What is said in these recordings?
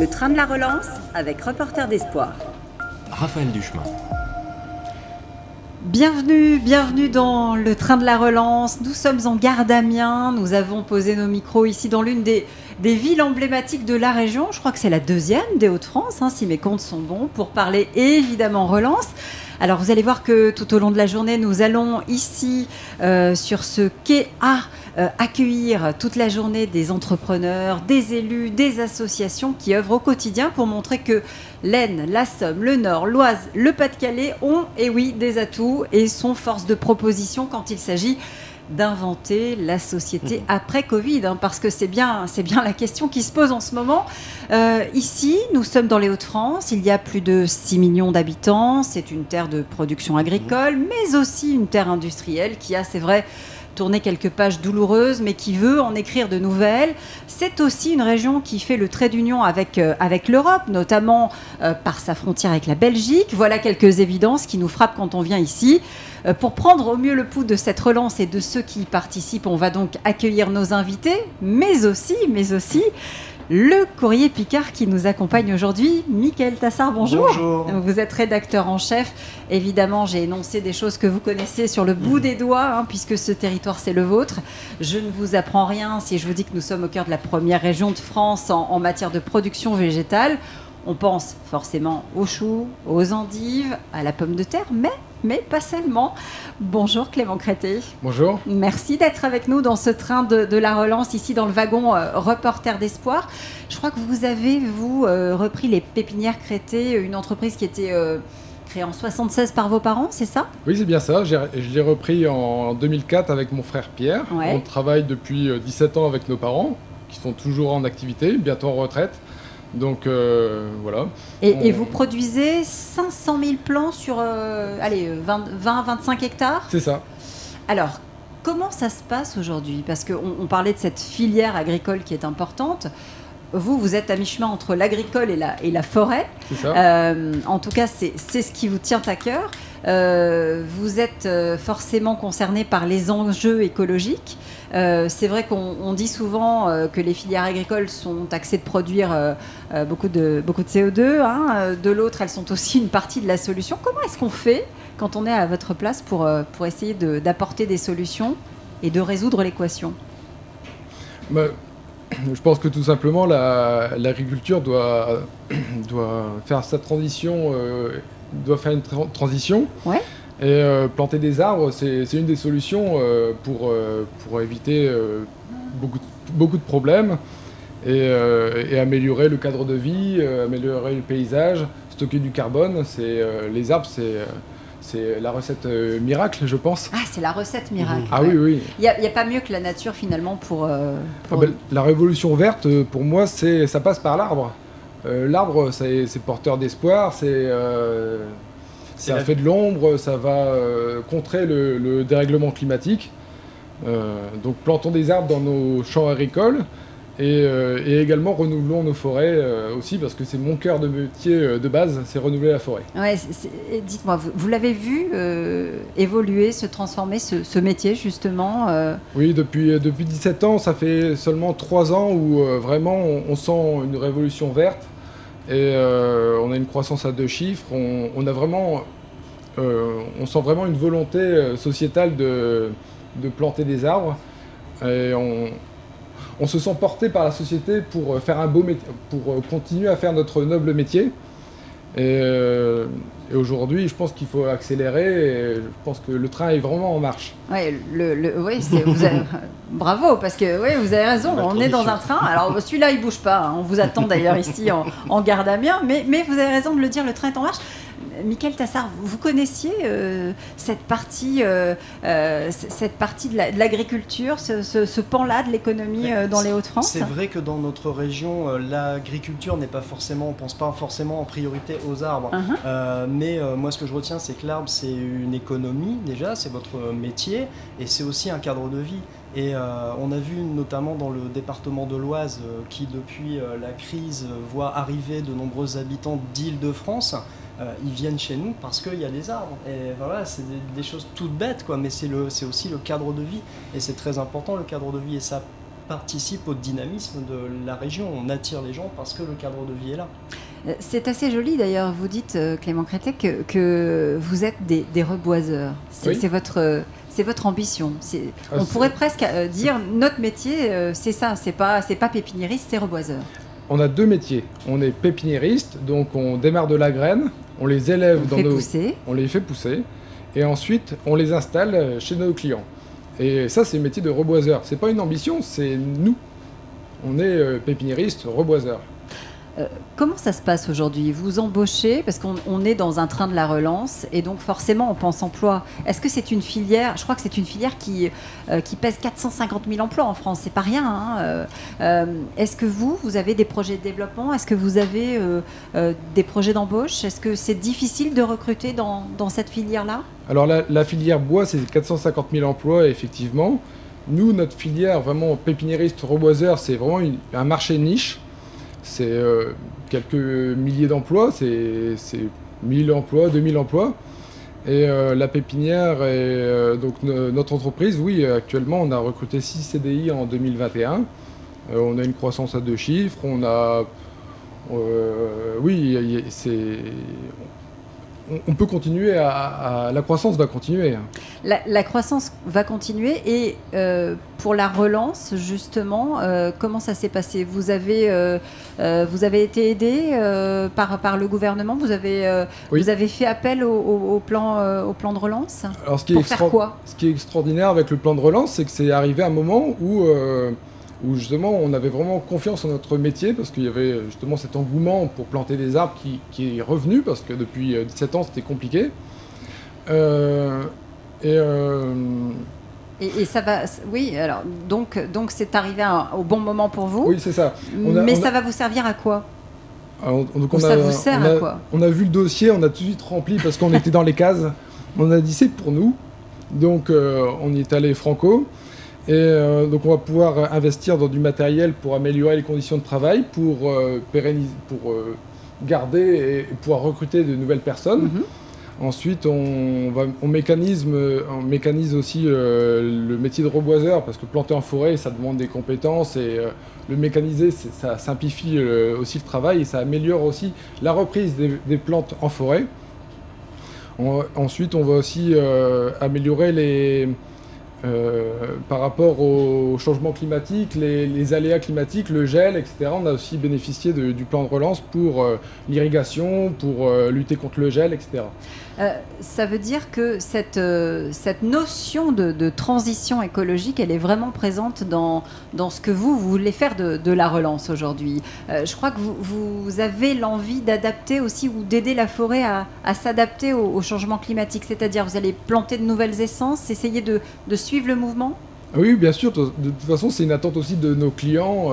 Le train de la relance avec Reporter d'Espoir. Raphaël Duchemin. Bienvenue, bienvenue dans le train de la relance. Nous sommes en gare d'Amiens. Nous avons posé nos micros ici dans l'une des, des villes emblématiques de la région. Je crois que c'est la deuxième des Hauts-de-France, hein, si mes comptes sont bons, pour parler évidemment relance. Alors vous allez voir que tout au long de la journée, nous allons ici euh, sur ce quai A euh, accueillir toute la journée des entrepreneurs, des élus, des associations qui œuvrent au quotidien pour montrer que l'Aisne, la Somme, le Nord, l'Oise, le Pas-de-Calais ont, et oui, des atouts et sont force de proposition quand il s'agit d'inventer la société Mhm. après Covid, hein, parce que c'est bien, c'est bien la question qui se pose en ce moment. Euh, ici, nous sommes dans les Hauts-de-France, il y a plus de 6 millions d'habitants, c'est une terre de production agricole, mais aussi une terre industrielle qui a, c'est vrai, tourné quelques pages douloureuses, mais qui veut en écrire de nouvelles. C'est aussi une région qui fait le trait d'union avec, euh, avec l'Europe, notamment euh, par sa frontière avec la Belgique. Voilà quelques évidences qui nous frappent quand on vient ici. Euh, pour prendre au mieux le pouls de cette relance et de ceux qui y participent, on va donc accueillir nos invités, mais aussi, mais aussi le courrier Picard qui nous accompagne aujourd'hui. Michael Tassard, bonjour. Bonjour. Vous êtes rédacteur en chef. Évidemment, j'ai énoncé des choses que vous connaissez sur le bout des doigts, hein, puisque ce territoire, c'est le vôtre. Je ne vous apprends rien si je vous dis que nous sommes au cœur de la première région de France en, en matière de production végétale. On pense forcément aux choux, aux endives, à la pomme de terre, mais, mais pas seulement. Bonjour Clément Crété. Bonjour. Merci d'être avec nous dans ce train de, de la relance, ici dans le wagon euh, Reporter d'Espoir. Je crois que vous avez, vous, euh, repris les pépinières Crété, une entreprise qui était euh, créée en 76 par vos parents, c'est ça? Oui, c'est bien ça. Je l'ai repris en 2004 avec mon frère Pierre. Ouais. On travaille depuis euh, 17 ans avec nos parents, qui sont toujours en activité, bientôt en retraite. Donc euh, voilà. et, On- et vous produisez 500 000 plants sur euh, allez, 20-25 hectares? C'est ça. Alors, comment ça se passe aujourd'hui? Parce qu'on on parlait de cette filière agricole qui est importante. Vous, vous êtes à mi-chemin entre l'agricole et la, et la forêt. C'est ça. Euh, en tout cas, c'est c'est ce qui vous tient à cœur. Euh, vous êtes euh, forcément concerné par les enjeux écologiques. Euh, c'est vrai qu'on on dit souvent euh, que les filières agricoles sont taxées de produire euh, beaucoup, de, beaucoup de CO2. hein. De l'autre, elles sont aussi une partie de la solution. Comment est-ce qu'on fait quand on est à votre place pour, pour essayer de- d'apporter des solutions et de résoudre l'équation? Bah, je pense que tout simplement, la- l'agriculture doit, doit faire sa transition, doit faire une tra- transition. Ouais. Et euh, planter des arbres, c'est une des solutions euh, pour, euh, pour éviter beaucoup, de, beaucoup de problèmes et, et améliorer le cadre de vie, améliorer le paysage, stocker du carbone. C'est les arbres, c'est c'est la recette euh, miracle, je pense. Ah, c'est la recette miracle. Ah ouais. oui, oui. Il n'y a, pas mieux que la nature finalement pour... euh, Ah ben, la révolution verte, pour moi, c'est ça passe par l'arbre. Euh, l'arbre, c'est porteur d'espoir, C'est ça fait de l'ombre, ça va euh, contrer le, le dérèglement climatique. Euh, donc plantons des arbres dans nos champs agricoles et, euh, et également renouvelons nos forêts aussi parce que c'est mon cœur de métier de base, c'est renouveler la forêt. Ouais, Dites-moi, vous, vous l'avez vu évoluer, se transformer, ce, ce métier justement Oui, depuis, depuis 17 ans, ça fait seulement 3 ans où vraiment on, on sent une révolution verte et euh, on a une croissance à deux chiffres. On, a vraiment, euh, on sent vraiment une volonté euh, sociétale de, planter des arbres et on, on se sent porté par la société pour faire un beau métier, pour continuer à faire notre noble métier. Et, euh, et aujourd'hui, je pense qu'il faut accélérer. Et je pense que le train est vraiment en marche. Ouais, le, le- oui, c'est- vous avez- bravo, parce que oui, vous avez raison, on est dans un train. Alors celui-là, il bouge pas, hein, on vous attend d'ailleurs ici en, en gare d'Amiens, mais, mais vous avez raison de le dire, le train est en marche. Michael Tassard, vous, connaissiez euh, cette partie, euh, euh, cette partie de la- de l'agriculture, ce, ce- ce pan-là de l'économie dans les Hauts-de-France C'est vrai que dans notre région, l'agriculture n'est pas forcément, on pense pas forcément en priorité aux arbres. Euh, mais moi, ce que je retiens, c'est que l'arbre, c'est une économie déjà, c'est votre métier, et c'est aussi un cadre de vie. Et euh, on a vu notamment dans le département de l'Oise, euh, qui depuis euh, la crise voit arriver de nombreux habitants d'Île-de-France. Euh, ils viennent chez nous parce qu'il y a des arbres. Et voilà, c'est des, des choses toutes bêtes, quoi, mais c'est le- c'est aussi le cadre de vie. Et c'est très important, le cadre de vie. Et ça participe au dynamisme de la région. On attire les gens parce que le cadre de vie est là. Euh, c'est assez joli d'ailleurs, vous dites, euh, Clément Crétet, que, que vous êtes des, des reboiseurs. C'est Oui. c'est votre, c'est votre ambition. C'est- Ah, on c'est- pourrait presque euh, dire notre métier, euh, c'est ça, c'est pas, c'est pas pépiniériste, c'est reboiseur. On a deux métiers. On est pépiniériste, donc on démarre de la graine, on les élève On dans fait nos, pousser. on les fait pousser, et ensuite on les installe euh, chez nos clients. Et ça, c'est le métier de reboiseur. C'est pas une ambition, c'est nous. On est euh, pépiniériste, reboiseur. Comment ça se passe aujourd'hui? Vous embauchez, parce qu'on on est dans un train de la relance, et donc forcément on pense emploi. Est-ce que c'est une filière, je crois que c'est une filière qui, euh, qui pèse 450 000 emplois en France, c'est pas rien. hein, euh, euh, Est-ce que vous, vous avez des projets de développement? Est-ce que vous avez euh, euh, des projets d'embauche? Est-ce que c'est difficile de recruter dans, dans cette filière-là? Alors la, filière bois, c'est 450 000 emplois, effectivement. Nous, notre filière, vraiment pépiniériste, reboiseur, c'est vraiment un marché niche. C'est euh, quelques milliers d'emplois, c'est c'est 1000 emplois, 2000 emplois. Et euh, la pépinière, et, euh, donc no- notre entreprise, oui, actuellement, on a recruté 6 CDI en 2021. Euh, on a une croissance à deux chiffres, on a... oui, c'est... On, peut continuer à, à- La croissance va continuer. la, la croissance va continuer et euh, pour la relance, justement, euh, comment ça s'est passé? Vous avez, euh, vous avez été aidé par, par le gouvernement? Vous avez, Oui. vous avez fait appel au, au- au plan, au plan de relance? Alors, ce qui, est Pour faire quoi? ce qui est extraordinaire avec le plan de relance, c'est que c'est arrivé à un moment où, où justement on avait vraiment confiance en notre métier parce qu'il y avait justement cet engouement pour planter des arbres qui, qui est revenu parce que depuis euh, 17 ans c'était compliqué. Euh, et euh, et, et ça va, oui, alors donc donc c'est arrivé à- au bon moment pour vous, oui, c'est ça. on a- mais on a- ça va vous servir à quoi? Alors, donc Ou ça vous sert on à a- quoi? On a vu le dossier, on a tout de suite rempli parce qu'on était dans les cases. On a dit c'est pour nous. Donc euh, on y est allé franco. Et euh, donc on va pouvoir investir dans du matériel pour améliorer les conditions de travail, pour euh, pérenniser, pour euh, garder et pouvoir recruter de nouvelles personnes. Mhm. Ensuite, on, va, on, mécanise, on mécanise aussi euh, le métier de reboiseur parce que planter en forêt, ça demande des compétences et euh, le mécaniser, ça simplifie euh, aussi le travail et ça améliore aussi la reprise des, des plantes en forêt. On- ensuite, on va aussi euh, améliorer les, euh, par rapport au changement climatique, les, aléas climatiques, le gel, etc. On a aussi bénéficié du plan de relance pour euh, l'irrigation, pour euh, lutter contre le gel, etc. Euh, ça veut dire que cette, euh, cette notion de, transition écologique, elle est vraiment présente dans, dans ce que vous, voulez faire de, la relance aujourd'hui. Euh, je crois que vous, vous avez l'envie d'adapter aussi ou d'aider la forêt à, s'adapter au, changement climatique, c'est-à-dire vous allez planter de nouvelles essences, essayer de, de suivre le mouvement? Oui, bien sûr. De toute façon, c'est une attente aussi de nos clients,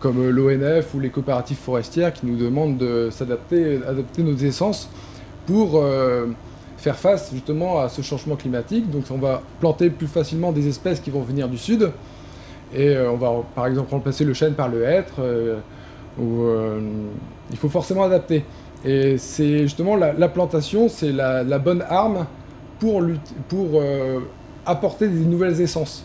comme l'ONF ou les coopératives forestières, qui nous demandent de s'adapter, adapter nos essences pour euh, faire face justement à ce changement climatique. Donc, on va planter plus facilement des espèces qui vont venir du sud, et euh, on va par exemple remplacer le chêne par le hêtre. euh, il faut forcément adapter. Et c'est justement la, la plantation, c'est la, bonne arme pour, apporter des nouvelles essences.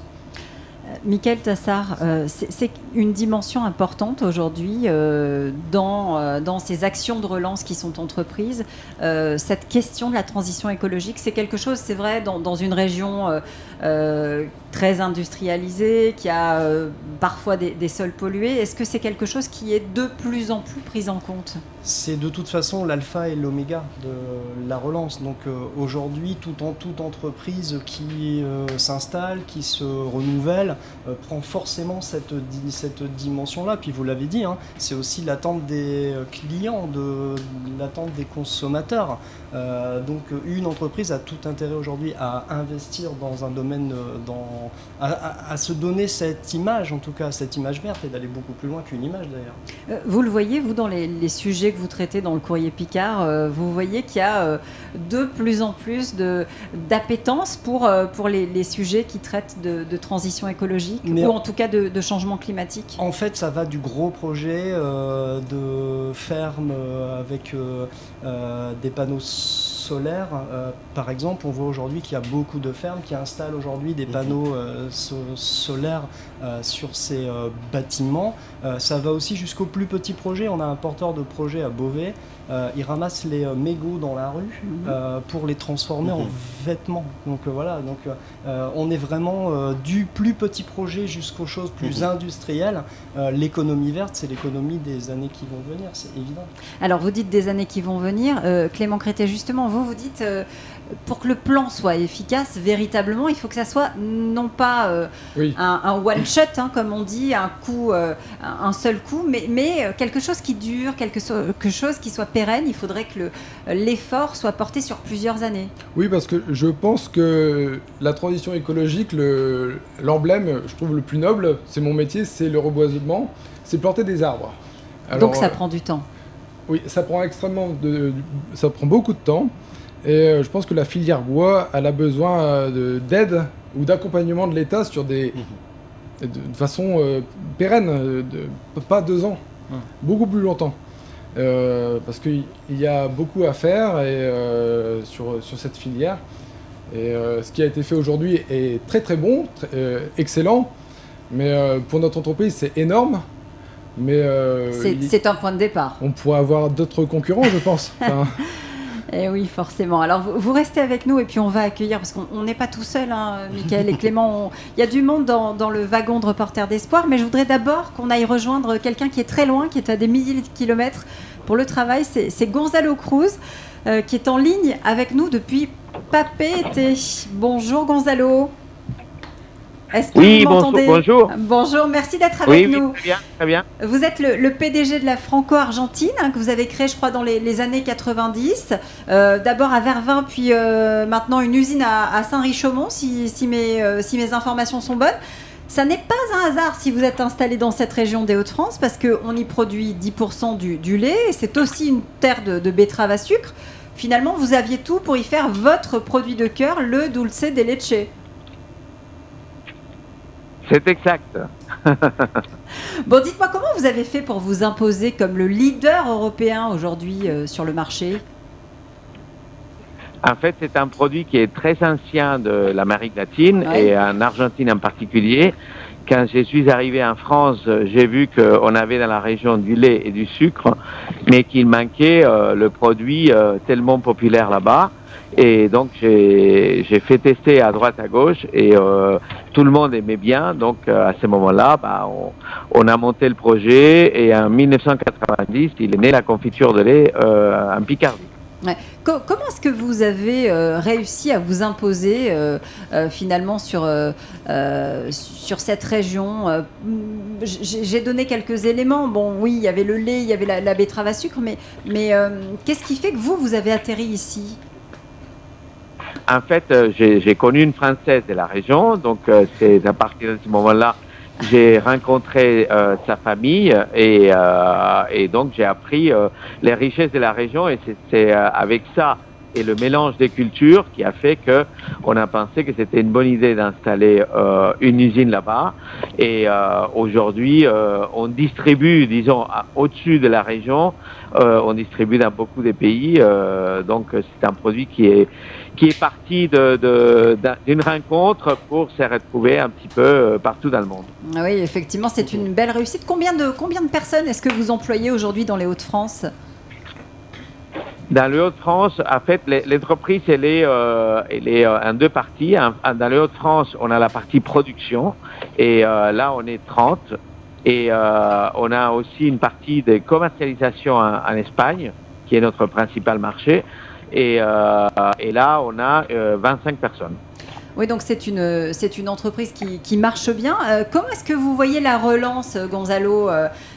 Michael Tassard, euh, c'est une dimension importante aujourd'hui euh, dans, euh, dans ces actions de relance qui sont entreprises. Euh, cette question de la transition écologique, c'est quelque chose, c'est vrai, dans une région euh, très industrialisée, qui a euh, parfois des, sols pollués. Est-ce que c'est quelque chose qui est de plus en plus pris en compte? C'est de toute façon l'alpha et l'oméga de la relance. Donc euh, aujourd'hui, tout en, toute entreprise qui s'installe, qui se renouvelle, prend forcément cette, di- cette dimension-là. Puis vous l'avez dit, hein, c'est aussi l'attente des clients, de, l'attente des consommateurs. Donc une entreprise a tout intérêt aujourd'hui à investir dans un domaine, euh, dans, à, à- à se donner cette image, en tout cas cette image verte, et d'aller beaucoup plus loin qu'une image d'ailleurs. Euh, Vous le voyez, vous, dans les, les sujets que vous traitez dans le courrier Picard, euh, vous voyez qu'il y a de plus en plus d'appétence pour, pour les, les sujets qui traitent de, de transition écologique Mais ou en- tout cas de, de changement climatique. En fait, ça va du gros projet euh, de ferme avec euh, euh, des panneaux solaire, par exemple, on voit aujourd'hui qu'il y a beaucoup de fermes qui installent aujourd'hui des mhm. panneaux solaires sur ces bâtiments. ça va aussi jusqu'aux plus petits projets. On a un porteur de projet à Beauvais euh, ils ramassent les euh, mégots dans la rue mhm. euh, pour les transformer en vêtements. Donc voilà, donc on est vraiment du plus petit projet jusqu'aux choses plus mhm. industrielles. L'économie verte, c'est l'économie des années qui vont venir, c'est évident. Alors vous dites des années qui vont venir, Clément Crété, justement, vous vous dites pour que le plan soit efficace, véritablement, il faut que ça soit non pas euh, un, one shot, hein, comme on dit, un coup, euh, un seul coup, mais, mais, euh, quelque chose qui dure, quelque, chose qui soit pérenne. Il faudrait que l'effort soit porté sur plusieurs années. Oui, parce que je pense que la transition écologique, l'emblème, je trouve le plus noble, c'est mon métier, c'est le reboisement, c'est planter des arbres. Donc ça prend du temps. Oui, ça prend extrêmement de, ça prend beaucoup de temps. Et euh, je pense que la filière bois, elle a besoin euh, d'aide ou d'accompagnement de l'État sur des. Mhm. de, façon euh, pérenne, de, pas deux ans, beaucoup plus longtemps. parce qu'il y a beaucoup à faire et, sur, sur cette filière. Et ce qui a été fait aujourd'hui est très très bon, excellent. Mais pour notre entreprise, c'est énorme. Mais c'est un point de départ. On pourrait avoir d'autres concurrents, je pense. Eh oui, forcément. Alors, vous, restez avec nous et puis on va accueillir, parce qu'on n'est pas tout seul, hein, Michael et Clément. Il y a du monde dans, le wagon de reporter d'espoir, mais je voudrais d'abord qu'on aille rejoindre quelqu'un qui est très loin, qui est à des milliers de kilomètres pour le travail. C'est Gonzalo Cruz, euh, qui est en ligne avec nous depuis Papete. Bonjour Gonzalo. Est-ce que oui, vous m'entendez bonjour. Bonjour, merci d'être avec oui, nous. très bien, très bien. Vous êtes le, PDG de la Franco-Argentine, hein, que vous avez créé, je crois, dans les, années 90. Euh, d'abord à Vervins, puis euh, maintenant une usine à, Saint-Richaumont, si, si, mes, euh, si mes informations sont bonnes. Ça n'est pas un hasard si vous êtes installé dans cette région des Hauts-de-France, parce qu'on y produit 10% du, lait, et c'est aussi une terre de, de betterave à sucre. Finalement, vous aviez tout pour y faire votre produit de cœur, le dulce de leche. C'est exact. bon, dites-moi, comment vous avez fait pour vous imposer comme le leader européen aujourd'hui euh, sur le marché? En fait, c'est un produit qui est très ancien de l'Amérique latine et en Argentine en particulier. Quand je suis arrivé en France, j'ai vu qu'on avait dans la région du lait et du sucre, mais qu'il manquait euh, le produit euh, tellement populaire là-bas. Et donc j'ai fait tester à droite à gauche et euh, tout le monde aimait bien. Donc euh, à ce moment-là, bah, on, a monté le projet et en 1990, il est né la confiture de lait euh, en Picardie. Comment est-ce que vous avez réussi à vous imposer finalement sur, sur cette région J'ai donné quelques éléments. Bon, oui, il y avait le lait, il y avait la, betterave à sucre, mais qu'est-ce qui fait que vous, vous avez atterri ici? En fait, euh, j'ai connu une Française de la région, donc euh, c'est à partir de ce moment-là j'ai rencontré euh, sa famille et, et donc j'ai appris les richesses de la région et c'est avec ça et le mélange des cultures qui a fait que on a pensé que c'était une bonne idée d'installer une usine là-bas et aujourd'hui on distribue disons au-dessus de la région on distribue dans beaucoup de pays donc c'est un produit qui est qui est parti d'une rencontre pour se retrouver un petit peu euh, partout dans le monde. Ah oui, effectivement, c'est une belle réussite. Combien de, combien de personnes est-ce que vous employez aujourd'hui dans les Hauts-de-France? Dans les Hauts-de-France, en fait, l'entreprise, elle est, euh, elle est euh, en deux parties. Dans les Hauts-de-France, on a la partie production, et là, on est 30. Et on a aussi une partie de commercialisation en Espagne, qui est notre principal marché. Euh, et, là, on a 25 euh, personnes. Oui, donc c'est une, c'est une entreprise qui, marche bien. Euh, comment est-ce que vous voyez la relance, Gonzalo?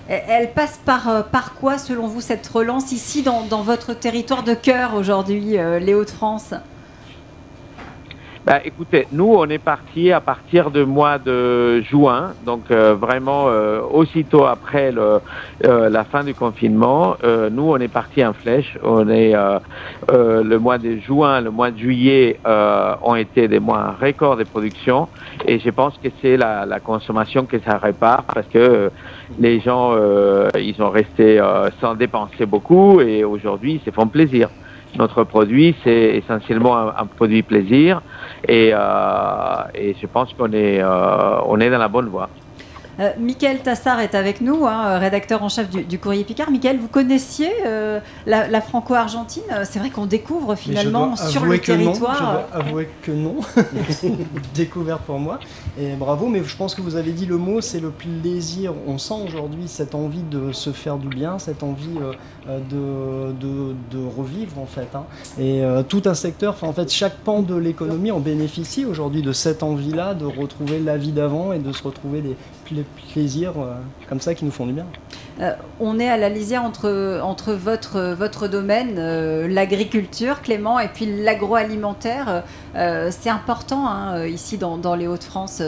Elle passe par, par quoi, selon vous, cette relance ici dans, dans votre territoire de cœur aujourd'hui, les Hauts-de-France bah, écoutez, nous, on est parti à partir du mois de juin, donc euh, vraiment euh, aussitôt après le, euh, la fin du confinement. nous, on est parti en flèche. On est le mois de juin, le mois de juillet ont été des mois records de production, et je pense que c'est la, la, consommation que ça répare parce que les gens, ils ont resté sans dépenser beaucoup, et aujourd'hui, ils se font plaisir. Notre produit, c'est essentiellement un, produit plaisir. Et, et je pense qu'on est, on est dans la bonne voie. Euh, Michael Tassard est avec nous, hein, rédacteur en chef du, Courrier Picard. Michael, vous connaissiez euh, la, franco-argentine? C'est vrai qu'on découvre finalement sur le territoire. je dois avouer que non. Découverte pour moi. Et bravo, mais je pense que vous avez dit le mot, c'est le plaisir. On sent aujourd'hui cette envie de se faire du bien, cette envie euh, de, de, revivre en fait. Hein. Et tout un secteur, en fait, chaque pan de l'économie en bénéficie aujourd'hui de cette envie-là de retrouver la vie d'avant et de se retrouver des plaisirs euh, comme ça qui nous font du bien. Euh, on est à la lisière entre, entre votre, votre domaine, euh, l'agriculture, Clément, et puis l'agroalimentaire. Euh, c'est important hein, ici dans, dans les Hauts-de-France.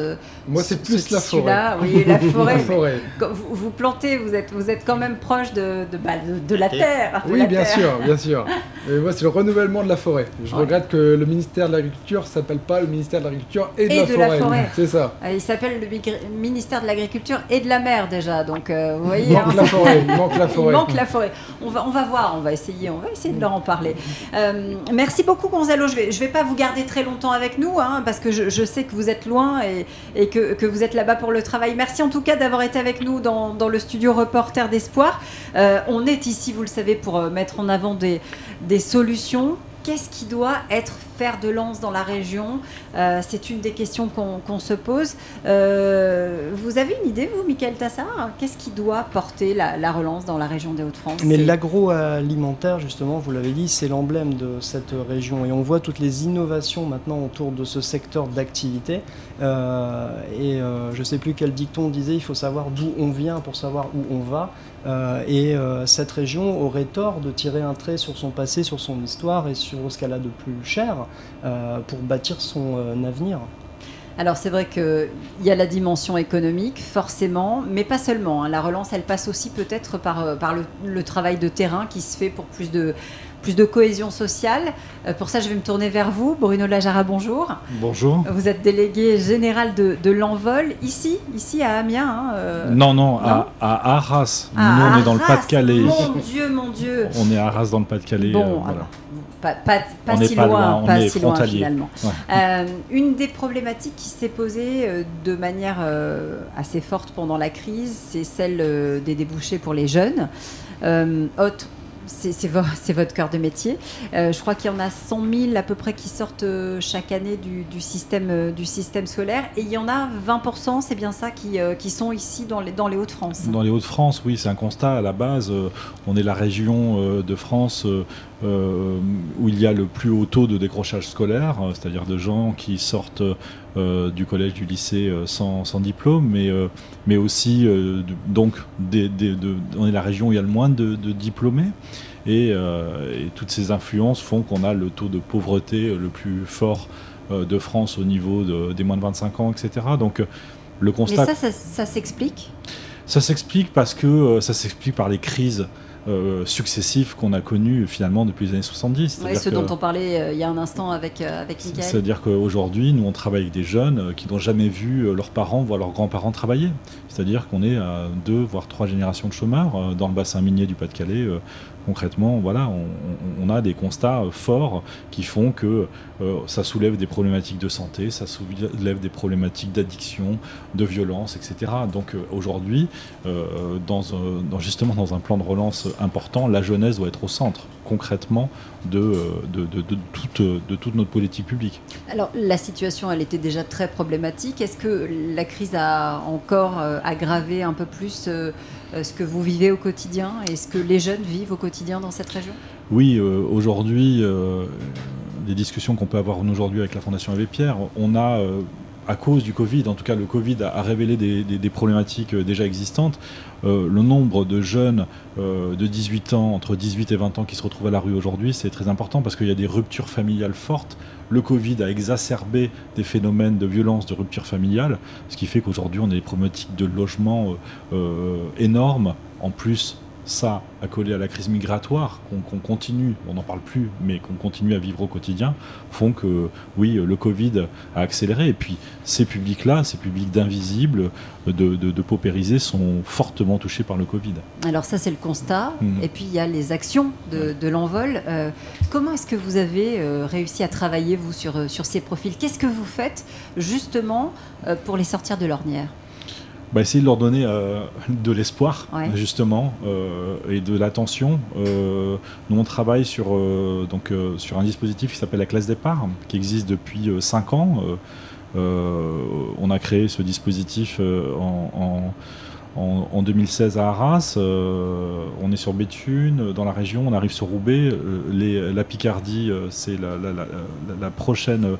Moi, c'est plus la forêt. Oui, la forêt. Vous, vous, plantez, vous êtes, vous êtes quand même proche de, de, bah, de, la terre. oui, bien sûr, bien sûr. Et moi, c'est le renouvellement de la forêt. Je regrette que le ministère de l'Agriculture s'appelle pas le ministère de l'Agriculture et de, la, forêt. C'est ça. Il s'appelle le ministère de l'Agriculture et de la mer déjà. Donc, vous voyez. Hein, la forêt. Il manque la forêt. Il manque la forêt. On va, on va voir, on va essayer, on va essayer de leur en parler. Euh, merci beaucoup Gonzalo. Je vais, je vais pas vous garder très longtemps avec nous, hein, parce que je, sais que vous êtes loin et, que, vous êtes là-bas pour le travail. Merci en tout cas d'avoir été avec nous dans, le studio Reporter d'Espoir. Euh, on est ici, vous le savez, pour euh, mettre en avant des solutions qu'est-ce qui doit être fer de lance dans la région? Euh, C'est une des questions qu'on se pose. Euh, vous avez une idée, vous, Michael Tassard? Qu'est-ce qui doit porter la, relance dans la région des Hauts-de-France? Mais l'agroalimentaire, justement, vous l'avez dit, c'est l'emblème de cette région. Et on voit toutes les innovations maintenant autour de ce secteur d'activité. Euh, et je ne sais plus quel dicton disait, il faut savoir d'où on vient pour savoir où on va. Et cette région aurait tort de tirer un trait sur son passé, sur son histoire et sur ce qu'elle a de plus cher euh, pour bâtir son euh, avenir. Alors c'est vrai qu'il y a la dimension économique, forcément, mais pas seulement. Hein. La relance, elle passe aussi peut-être euh, par le, travail de terrain qui se fait pour plus de, plus de cohésion sociale. pour ça, je vais me tourner vers vous. Bruno Lajara, bonjour. Bonjour. Vous êtes délégué général de, de l'envol ici, ici à Amiens. Hein, non, non, à, Arras. Nous, on est dans le Pas-de-Calais. Mon Dieu, mon Dieu. On est à Arras dans le Pas-de-Calais. Bon, voilà pas, si loin, pas si loin finalement. Euh, une des problématiques qui s'est posée euh, de manière euh, assez forte pendant la crise, c'est celle des débouchés pour les jeunes. Haute c'est votre cœur de métier. Euh, je crois qu'il y en a 100 000 à peu près qui sortent euh, chaque année du, système, euh, du système scolaire. Et il y en a 20%, c'est bien ça, qui, qui, sont ici dans les, dans les Hauts-de-France. Dans les Hauts-de-France, oui, c'est un constat. À la base, on est la région de France où il y a le plus haut taux de décrochage scolaire, c'est-à-dire de gens qui sortent du collège, du lycée sans, sans, diplôme, mais, mais aussi, donc, des, de, on est la région où il y a le moins de, de diplômés. Euh, et, toutes ces influences font qu'on a le taux de pauvreté le plus fort euh, de France au niveau des moins de 25 ans, etc. Donc euh, le constat. Mais ça, ça, s'explique? Ça s'explique parce que ça s'explique par les crises. Successives qu'on a connues finalement depuis les années 70. Oui, ce dont on parlait il y a un instant avec, avec Michael. C'est-à-dire qu'aujourd'hui, nous, on travaille avec des jeunes qui n'ont jamais vu leurs parents, voire leurs grands-parents travailler. C'est-à-dire qu'on est à deux, voire trois générations de chômeurs dans le bassin minier du Pas-de-Calais concrètement, voilà, on, a des constats euh, forts qui font que euh, ça soulève des problématiques de santé, ça soulève des problématiques d'addiction, de violence, etc. Donc euh, aujourd'hui, justement dans un plan de relance important, la jeunesse doit être au centre concrètement de, toute, notre politique publique. Alors la situation, elle était déjà très problématique. Est-ce que la crise a encore aggravé un peu plus ce que vous vivez au quotidien et ce que les jeunes vivent au quotidien dans cette région? Oui, euh, aujourd'hui, euh, les discussions qu'on peut avoir aujourd'hui avec la Fondation Abbé Pierre, on a à cause du Covid, en tout cas le Covid a, révélé des, problématiques déjà existantes. Le nombre de jeunes de 18 ans, entre 18 et 20 ans qui se retrouvent à la rue aujourd'hui, c'est très important parce qu'il y a des ruptures familiales fortes. Le Covid a exacerbé des phénomènes de violence, de rupture familiale, ce qui fait qu'aujourd'hui on a des problématiques de logement euh, euh, énormes, en plus ça accolé à la crise migratoire qu'on continue, on n'en parle plus, mais qu'on continue à vivre au quotidien, font que oui, le Covid a accéléré. Et puis ces publics-là, ces publics d'invisibles, de, de, paupérisés, sont fortement touchés par le Covid. Alors ça, c'est le constat. Mmh. Et puis il y a les actions de, l'envol. Euh, comment est-ce que vous avez euh, réussi à travailler, vous, sur, euh, sur ces profils? Qu'est-ce que vous faites justement pour les sortir de l'ornière? Bah, essayer de leur donner euh, de l'espoir, justement, euh, et de l'attention. Euh, nous, on travaille sur, donc, sur un dispositif qui s'appelle la classe départ, qui existe depuis 5 ans. on a créé ce dispositif en, en 2016 à Arras, on est sur Béthune, dans la région, on arrive sur Roubaix. Les, la Picardie, c'est la, la, prochaine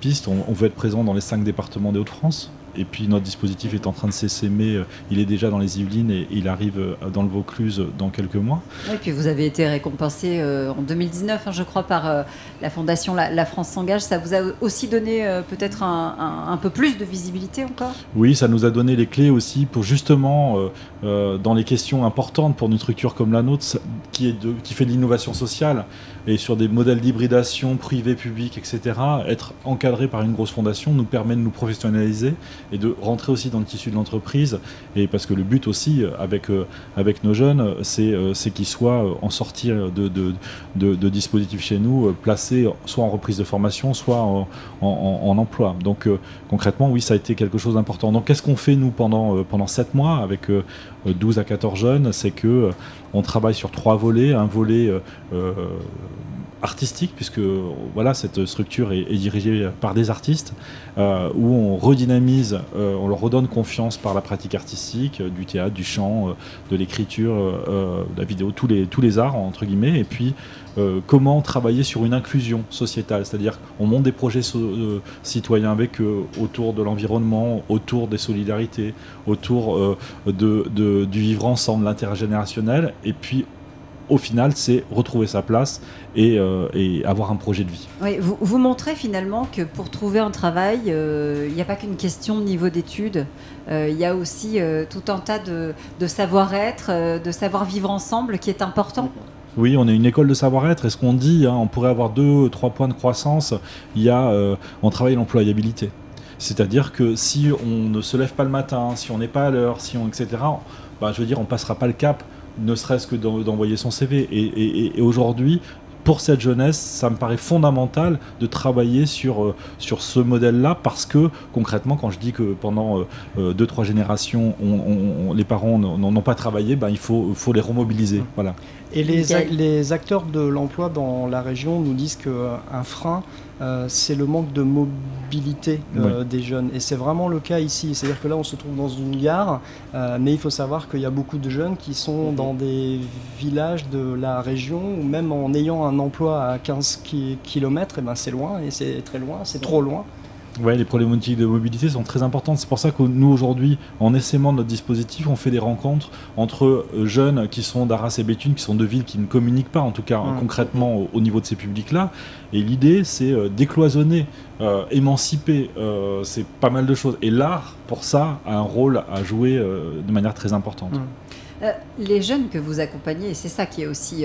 piste. On, on, veut être présent dans les cinq départements des Hauts-de-France. Et puis notre dispositif est en train de s'essaimer. Euh, il est déjà dans les Yvelines et il arrive euh, dans le Vaucluse dans quelques mois. Oui, puis vous avez été récompensé euh, en 2019, hein, je crois, par la fondation la, France s'engage. Ça vous a aussi donné peut-être un, peu plus de visibilité encore? Oui, ça nous a donné les clés aussi pour justement, dans les questions importantes pour une structure comme la nôtre, qui, est qui fait de l'innovation sociale et sur des modèles d'hybridation privé, public, etc., être encadré par une grosse fondation nous permet de nous professionnaliser et de rentrer aussi dans le tissu de l'entreprise. Et parce que le but aussi, avec, euh, avec nos jeunes, c'est euh, qu'ils soient euh, en sortie de, de, dispositifs chez nous, placés soit en reprise de formation, soit en, en, emploi. Donc concrètement, oui, ça a été quelque chose d'important. Donc qu'est-ce qu'on fait nous pendant, pendant 7 mois avec 12 à 14 jeunes C'est que on travaille sur trois volets. Un volet artistique, puisque voilà, cette structure est, dirigée par des artistes, euh, où on redynamise, euh, on leur redonne confiance par la pratique artistique, euh, du théâtre, du chant, de l'écriture, de la vidéo, tous les, arts, entre guillemets, et puis comment travailler sur une inclusion sociétale, c'est-à-dire on monte des projets citoyens avec autour de l'environnement, autour des solidarités, autour de, de, du vivre ensemble, l'intergénérationnel, et puis au final, c'est retrouver sa place euh, et, avoir un projet de vie. Oui, vous, vous, montrez finalement que pour trouver un travail, euh, il n'y a pas qu'une question de niveau d'études. Euh, il y a aussi tout un tas de, savoir-être, de savoir-vivre ensemble qui est important. Oui, on est une école de savoir-être. Et ce qu'on dit, hein, on pourrait avoir deux, trois points de croissance. Il y a, on travaille l'employabilité. C'est-à-dire que si on ne se lève pas le matin, si on n'est pas à l'heure, si on, etc., bah, je veux dire, on passera pas le cap ne serait-ce que d'envoyer son CV. Et, aujourd'hui, pour cette jeunesse, ça me paraît fondamental de travailler sur, euh, sur ce modèle-là parce que concrètement, quand je dis que pendant 2 euh, deux, trois générations, les parents n'ont pas travaillé, ben, il faut, faut les remobiliser. Mmh. Voilà. Et les, les acteurs de l'emploi dans la région nous disent qu'un frein, euh, c'est le manque de mobilité euh, des jeunes. Et c'est vraiment le cas ici. C'est-à-dire que là, on se trouve dans une gare, euh, mais il faut savoir qu'il y a beaucoup de jeunes qui sont dans des villages de la région, ou même en ayant un emploi à 15 km, et ben c'est loin, et c'est très loin, c'est trop loin. Ouais, les problématiques de mobilité sont très importantes. C'est pour ça que nous, aujourd'hui, en essaimant notre dispositif, on fait des rencontres entre euh, jeunes qui sont d'Arras et Béthune, qui sont de villes qui ne communiquent pas, en tout cas concrètement, au, niveau de ces publics-là. Et l'idée, c'est euh, décloisonner, euh, émanciper, c'est pas mal de choses. Et l'art, pour ça, a un rôle à jouer de manière très importante. les jeunes que vous accompagnez, et c'est ça qui est aussi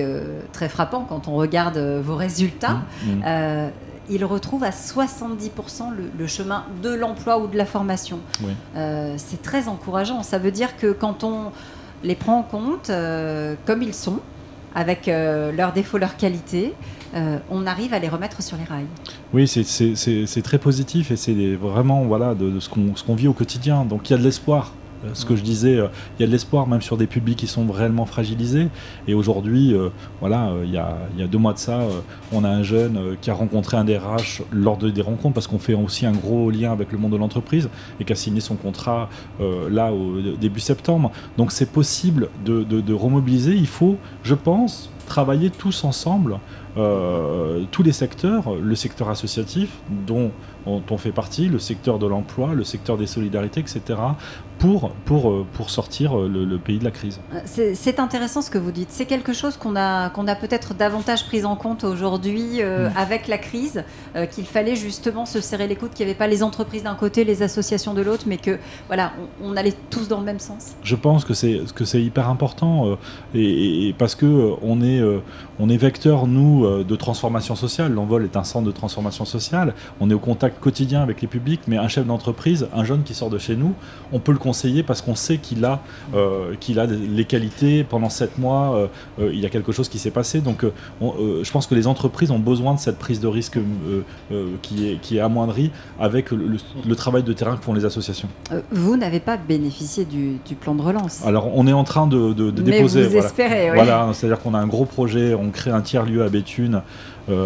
très frappant quand on regarde vos résultats, mmh, mmh ils retrouvent à 70% le, chemin de l'emploi ou de la formation. Euh, c'est très encourageant. Ça veut dire que quand on les prend en compte euh, comme ils sont, avec euh, leurs défauts, leurs qualités, on arrive à les remettre sur les rails. Oui, c'est très positif et c'est vraiment voilà, de, de ce qu'on vit au quotidien. Donc il y a de l'espoir. Euh, ce que je disais, euh, il y a de l'espoir même sur des publics qui sont réellement fragilisés. Et aujourd'hui, euh, voilà, il y, a, deux mois de ça, on a un jeune qui a rencontré un DRH lors de, des rencontres parce qu'on fait aussi un gros lien avec le monde de l'entreprise et qui a signé son contrat là au début septembre. Donc c'est possible de, remobiliser. Il faut, je pense, travailler tous ensemble tous les secteurs, le secteur associatif dont on, fait partie, le secteur de l'emploi, le secteur des solidarités, etc., pour, pour, euh, pour sortir euh, le, pays de la crise. C'est intéressant ce que vous dites. C'est quelque chose qu'on a, qu'on a peut-être davantage pris en compte aujourd'hui mm. avec la crise, qu'il fallait justement se serrer les coudes, qu'il n'y avait pas les entreprises d'un côté, les associations de l'autre, mais que voilà, on, allait tous dans le même sens. Je pense que c'est que c'est hyper important et, parce que on est on est vecteur nous de transformation sociale. L'envol est un centre de transformation sociale. On est au contact quotidien avec les publics, mais un chef d'entreprise, un jeune qui sort de chez nous, on peut le conseiller parce qu'on sait qu'il a, euh, qu'il a les qualités. Pendant sept mois, euh, euh, il y a quelque chose qui s'est passé. Donc, je pense que les entreprises ont besoin de cette prise de risque qui, est, qui est amoindrie avec le, travail de terrain que font les associations. vous n'avez pas bénéficié du, plan de relance. Alors, on est en train de, de, déposer. Vous espérez, voilà, c'est-à-dire qu'on a un gros projet. On crée un tiers lieu à Béthune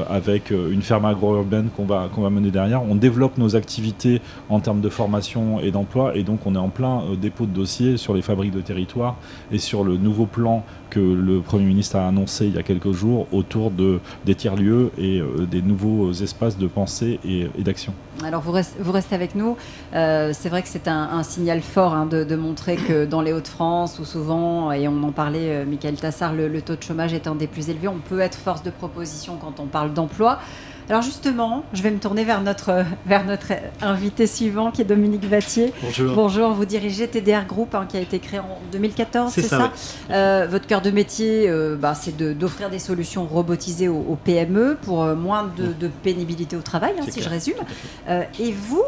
avec euh, une ferme agro-urbaine qu'on va, qu'on va mener derrière. On développe nos activités en termes de formation et d'emploi et donc on est en plein euh, dépôt de dossier sur les fabriques de territoire et sur le nouveau plan que le Premier ministre a annoncé il y a quelques jours autour de, des tiers-lieux et des nouveaux espaces de pensée et, d'action. Alors vous restez, vous restez avec nous. c'est vrai que c'est un, signal fort hein, de, montrer que dans les Hauts-de-France, où souvent, et on en parlait, Michael Tassard, le, le, taux de chômage est un des plus élevés, on peut être force de proposition quand on parle d'emploi. Alors justement, je vais me tourner vers notre, vers notre invité suivant qui est Dominique Vattier. Bonjour. Bonjour, vous dirigez TDR Group hein, qui a été créé en 2014, c'est ça, euh, Votre cœur de métier, euh, bah, c'est d'offrir des solutions robotisées aux, PME pour euh, moins de, pénibilité au travail, hein, si je résume. et vous,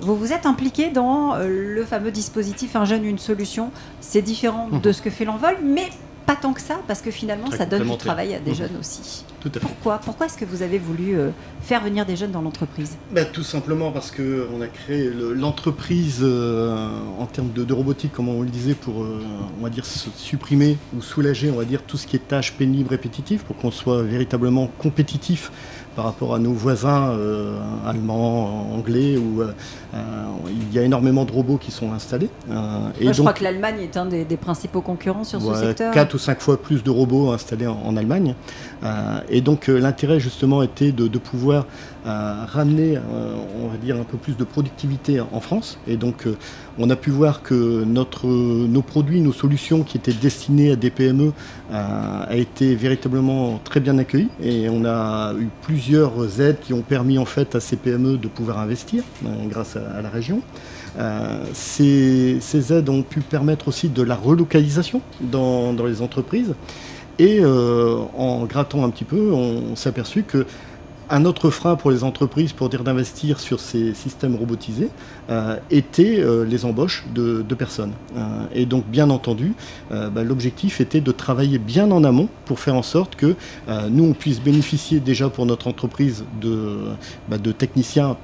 vous vous êtes impliqué dans le fameux dispositif Un jeune, une solution. C'est différent de ce que fait l'envol, mais pas tant que ça, parce que finalement, ça donne du travail à des mhm. jeunes aussi. Tout à fait. Pourquoi Pourquoi est-ce que vous avez voulu euh, faire venir des jeunes dans l'entreprise? Ben, Tout simplement parce qu'on a créé l'entreprise euh, en termes de, robotique, comme on le disait, pour, euh, on va dire, supprimer ou soulager, on va dire, tout ce qui est tâches pénibles, répétitives, pour qu'on soit véritablement compétitif par rapport à nos voisins euh, allemands, anglais, où euh, euh, il y a énormément de robots qui sont installés. et je crois que l'Allemagne est un des, principaux concurrents sur ce secteur. Quatre ou cinq fois plus de robots installés en, Allemagne. Et donc l'intérêt justement était de, pouvoir ramener, on va dire, un peu plus de productivité en France. Et donc on a pu voir que notre, nos produits, nos solutions qui étaient destinées à des PME a été véritablement très bien accueillis. Et on a eu plusieurs aides qui ont permis en fait à ces PME de pouvoir investir euh, grâce à, la région. Euh, ces, aides ont pu permettre aussi de la relocalisation dans, les entreprises. Et euh, en grattant un petit peu, on s'est aperçu que un autre frein pour les entreprises pour dire d'investir sur ces systèmes robotisés euh, était euh, les embauches de, personnes. Euh, et donc, bien entendu, bah, l'objectif était de travailler bien en amont pour faire en sorte que nous, on puisse bénéficier déjà pour notre entreprise de, bah, de techniciens